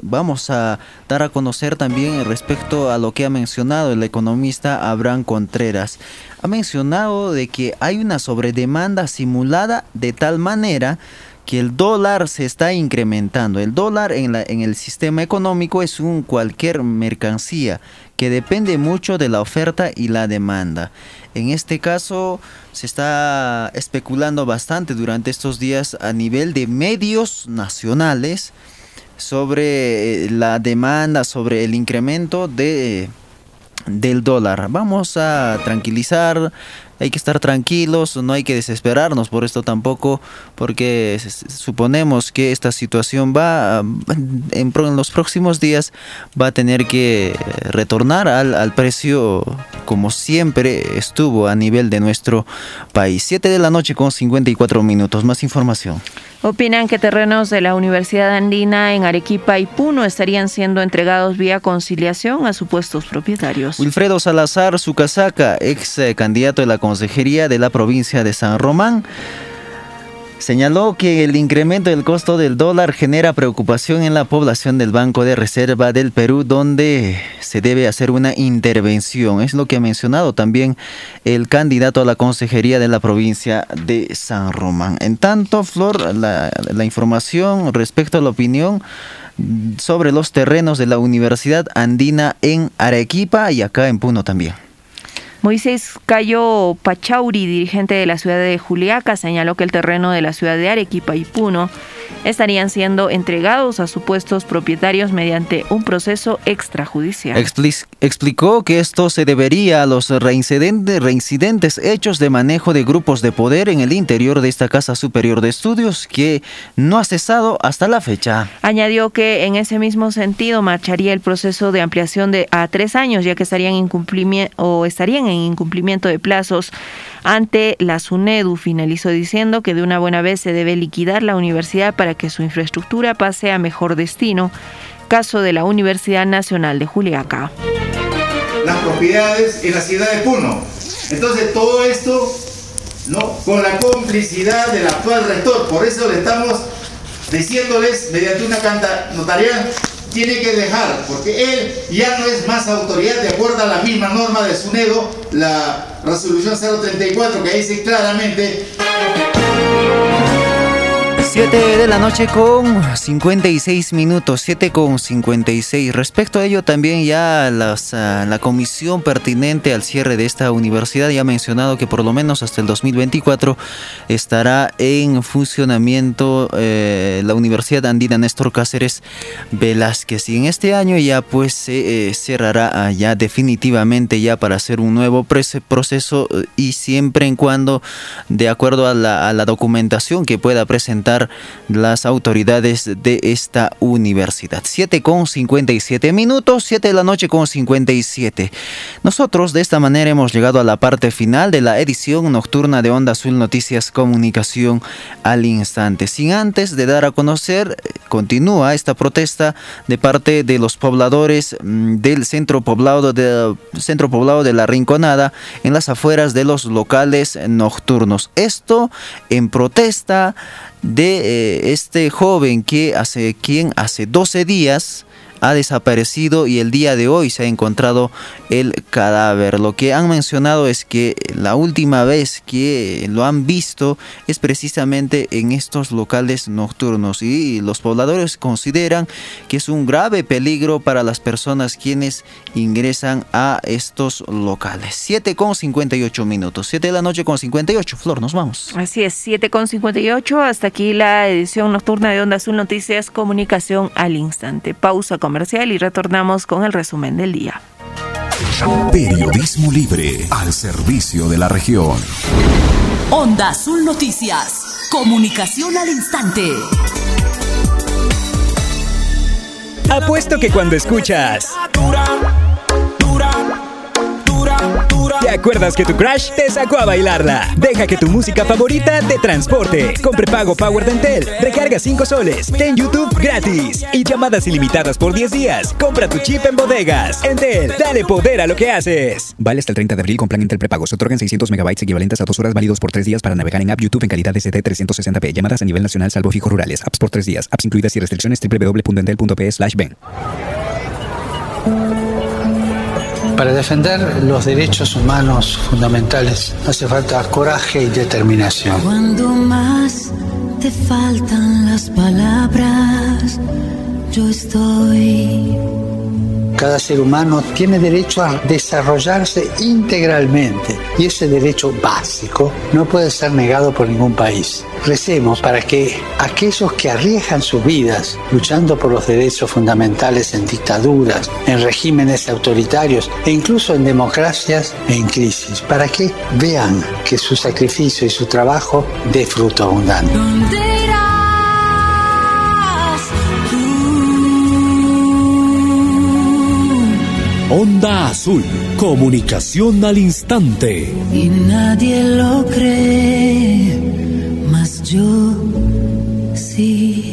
vamos a dar a conocer también respecto a lo que ha mencionado el economista Abraham Contreras. Ha mencionado de que hay una sobredemanda simulada de tal manera que el dólar se está incrementando. El dólar en, la, en el sistema económico es un cualquier mercancía que depende mucho de la oferta y la demanda. En este caso se está especulando bastante durante estos días a nivel de medios nacionales sobre eh, la demanda, sobre el incremento de del dólar. Vamos a tranquilizar hay que estar tranquilos, no hay que desesperarnos por esto tampoco, porque suponemos que esta situación va, en, los próximos días, va a tener que retornar al, al precio como siempre estuvo a nivel de nuestro país. 7 de la noche con 54 minutos. Más información. Opinan que terrenos de la Universidad Andina en Arequipa y Puno estarían siendo entregados vía conciliación a supuestos propietarios. Wilfredo Salazar Sucasaca, ex eh, candidato de la Consejería de la provincia de San Román, Señaló que el incremento del costo del dólar genera preocupación en la población del Banco de Reserva del Perú, donde se debe hacer una intervención. Es lo que ha mencionado también el candidato a la consejería de la provincia de San Román. En tanto, Flor, la, información respecto a la opinión sobre los terrenos de la Universidad Andina en Arequipa y acá en Puno también. Moisés Cayo Pachauri, dirigente de la ciudad de Juliaca, señaló que el terreno de la ciudad de Arequipa y Puno estarían siendo entregados a supuestos propietarios mediante un proceso extrajudicial. explicó que esto se debería a los reincidentes, reincidentes hechos de manejo de grupos de poder en el interior de esta Casa Superior de Estudios que no ha cesado hasta la fecha. Añadió que en ese mismo sentido marcharía el proceso de ampliación de a tres años, ya que estarían incumplimiento o estarían en incumplimiento de plazos ante la SUNEDU. Finalizó diciendo que de una buena vez se debe liquidar la universidad para que su infraestructura pase a mejor destino. Caso de la Universidad Nacional de Juliaca. Las propiedades en la ciudad de Puno. Entonces todo esto ¿no? con la complicidad del actual rector. Por eso le estamos diciéndoles mediante una canta notarial tiene que dejar, porque él ya no es más autoridad de acuerdo a la misma norma de SUNEDO, la resolución 034, que dice claramente 7 de la noche con 56 minutos, 7 con 56. Respecto a ello, también ya las, ah, la comisión pertinente al cierre de esta universidad ya ha mencionado que por lo menos hasta el 2024 estará en funcionamiento eh, la Universidad Andina Néstor Cáceres Velázquez. Y en este año ya pues se eh, cerrará ya definitivamente ya para hacer un nuevo proceso eh, y siempre en cuando de acuerdo a la, a la documentación que pueda presentar las autoridades de esta universidad. 7 con 57 minutos, 7 de la noche con 57. Nosotros de esta manera hemos llegado a la parte final de la edición nocturna de Onda Azul Noticias Comunicación al instante. Sin antes de dar a conocer, continúa esta protesta de parte de los pobladores mm, del centro poblado de, centro poblado de la Rinconada en las afueras de los locales nocturnos. Esto en protesta de eh, este joven que hace, quien hace 12 días ha desaparecido y el día de hoy se ha encontrado el cadáver. Lo que han mencionado es que la última vez que lo han visto es precisamente en estos locales nocturnos y los pobladores consideran que es un grave peligro para las personas quienes ingresan a estos locales. 7 con 58 minutos, 7 de la noche con 58. Flor, nos vamos. Así es, 7 con 58. Hasta aquí la edición nocturna de Onda Azul Noticias Comunicación al instante. Pausa con comercial y retornamos con el resumen del día. Periodismo libre al servicio de la región. Onda Azul Noticias. Comunicación al instante. Apuesto que cuando escuchas... ¿Te acuerdas que tu crush te sacó a bailarla? Deja que tu música favorita te transporte. Con prepago Power Dentel, recarga 5 soles, ten YouTube gratis y llamadas ilimitadas por 10 días. Compra tu chip en bodegas. Entel, dale poder a lo que haces. Vale hasta el 30 de abril con plan Entel prepago. Se otorgan 600 megabytes equivalentes a 2 horas válidos por 3 días para navegar en app YouTube en calidad SD 360p. Llamadas a nivel nacional salvo fijos rurales. Apps por 3 días. Apps incluidas y restricciones www.entel.p slash ben. Para defender los derechos humanos fundamentales hace falta coraje y determinación. Cuando más te faltan las palabras, yo estoy cada ser humano tiene derecho a desarrollarse integralmente y ese derecho básico no puede ser negado por ningún país. Recemos para que aquellos que arriesgan sus vidas luchando por los derechos fundamentales en dictaduras, en regímenes autoritarios e incluso en democracias en crisis, para que vean que su sacrificio y su trabajo dé fruto abundante. Onda Azul, comunicación al instante. Y nadie lo cree, mas yo sí.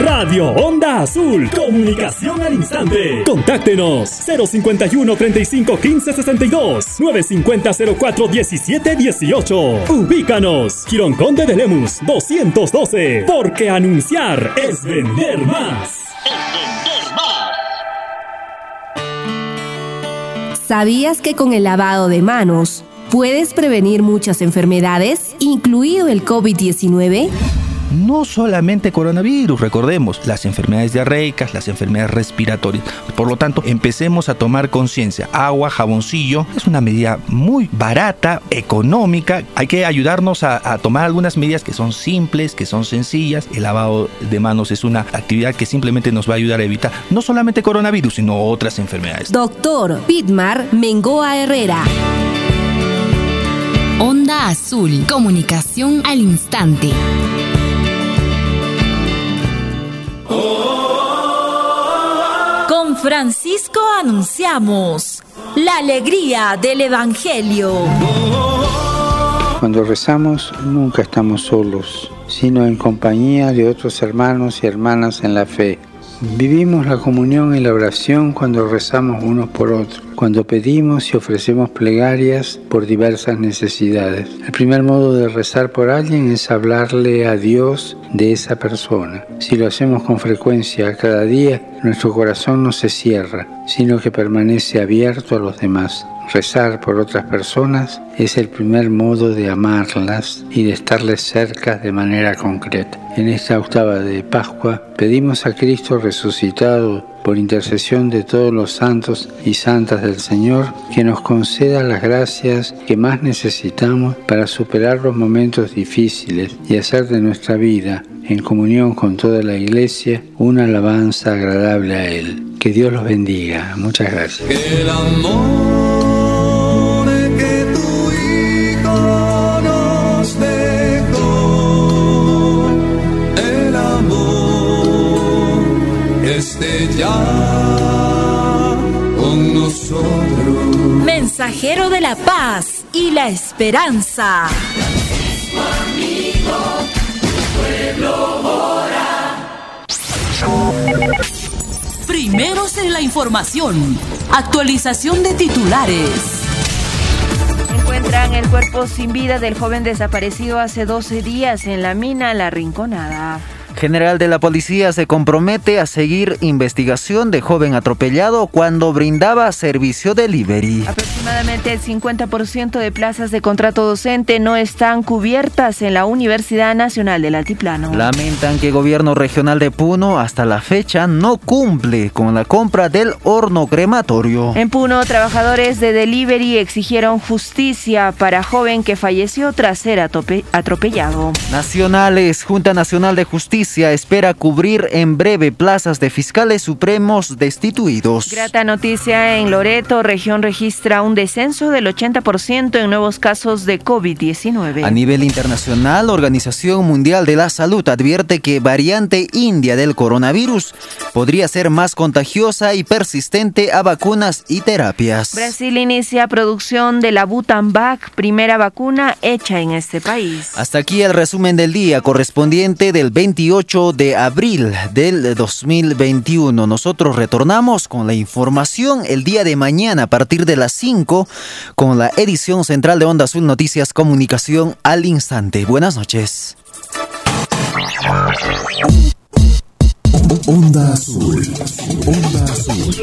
Radio Onda Azul, comunicación al instante. Contáctenos 051 35 15 62 950 04 17 18. Ubícanos, Quirón Conde de Lemus 212. Porque anunciar es vender más. Es vender más. ¿Sabías que con el lavado de manos puedes prevenir muchas enfermedades, incluido el COVID-19? No solamente coronavirus, recordemos, las enfermedades diarreicas, las enfermedades respiratorias. Por lo tanto, empecemos a tomar conciencia. Agua, jaboncillo, es una medida muy barata, económica. Hay que ayudarnos a, tomar algunas medidas que son simples, que son sencillas. El lavado de manos es una actividad que simplemente nos va a ayudar a evitar no solamente coronavirus, sino otras enfermedades. Doctor Pitmar Mengoa Herrera. Onda Azul, comunicación al instante. Con Francisco anunciamos la alegría del Evangelio. Cuando rezamos nunca estamos solos, sino en compañía de otros hermanos y hermanas en la fe. Vivimos la comunión y la oración cuando rezamos unos por otros, cuando pedimos y ofrecemos plegarias por diversas necesidades. El primer modo de rezar por alguien es hablarle a Dios de esa persona. Si lo hacemos con frecuencia cada día, nuestro corazón no se cierra, sino que permanece abierto a los demás. Rezar por otras personas es el primer modo de amarlas y de estarles cerca de manera concreta. En esta octava de Pascua pedimos a Cristo resucitado por intercesión de todos los santos y santas del Señor, que nos conceda las gracias que más necesitamos para superar los momentos difíciles y hacer de nuestra vida, en comunión con toda la Iglesia, una alabanza agradable a Él. Que Dios los bendiga. Muchas gracias. Mensajero de la paz y la esperanza. Amigo, pueblo ora. Primeros en la información. Actualización de titulares. Encuentran el cuerpo sin vida del joven desaparecido hace 12 días en la mina La Rinconada. General de la Policía se compromete a seguir investigación de joven atropellado cuando brindaba servicio delivery. Aproximadamente el 50% de plazas de contrato docente no están cubiertas en la Universidad Nacional del Altiplano. Lamentan que el gobierno regional de Puno hasta la fecha no cumple con la compra del horno crematorio. En Puno, trabajadores de delivery exigieron justicia para joven que falleció tras ser atropellado. Nacionales, Junta Nacional de Justicia espera cubrir en breve plazas de fiscales supremos destituidos. Grata noticia en Loreto, región registra un descenso del 80% en nuevos casos de COVID-19. A nivel internacional, Organización Mundial de la Salud advierte que variante india del coronavirus podría ser más contagiosa y persistente a vacunas y terapias. Brasil inicia producción de la Butanvac, primera vacuna hecha en este país. Hasta aquí el resumen del día correspondiente del 28 de abril del 2021. Nosotros retornamos con la información el día de mañana a partir de las 5 con la edición central de Onda Azul Noticias Comunicación al instante. Buenas noches. Onda Azul. Onda Azul.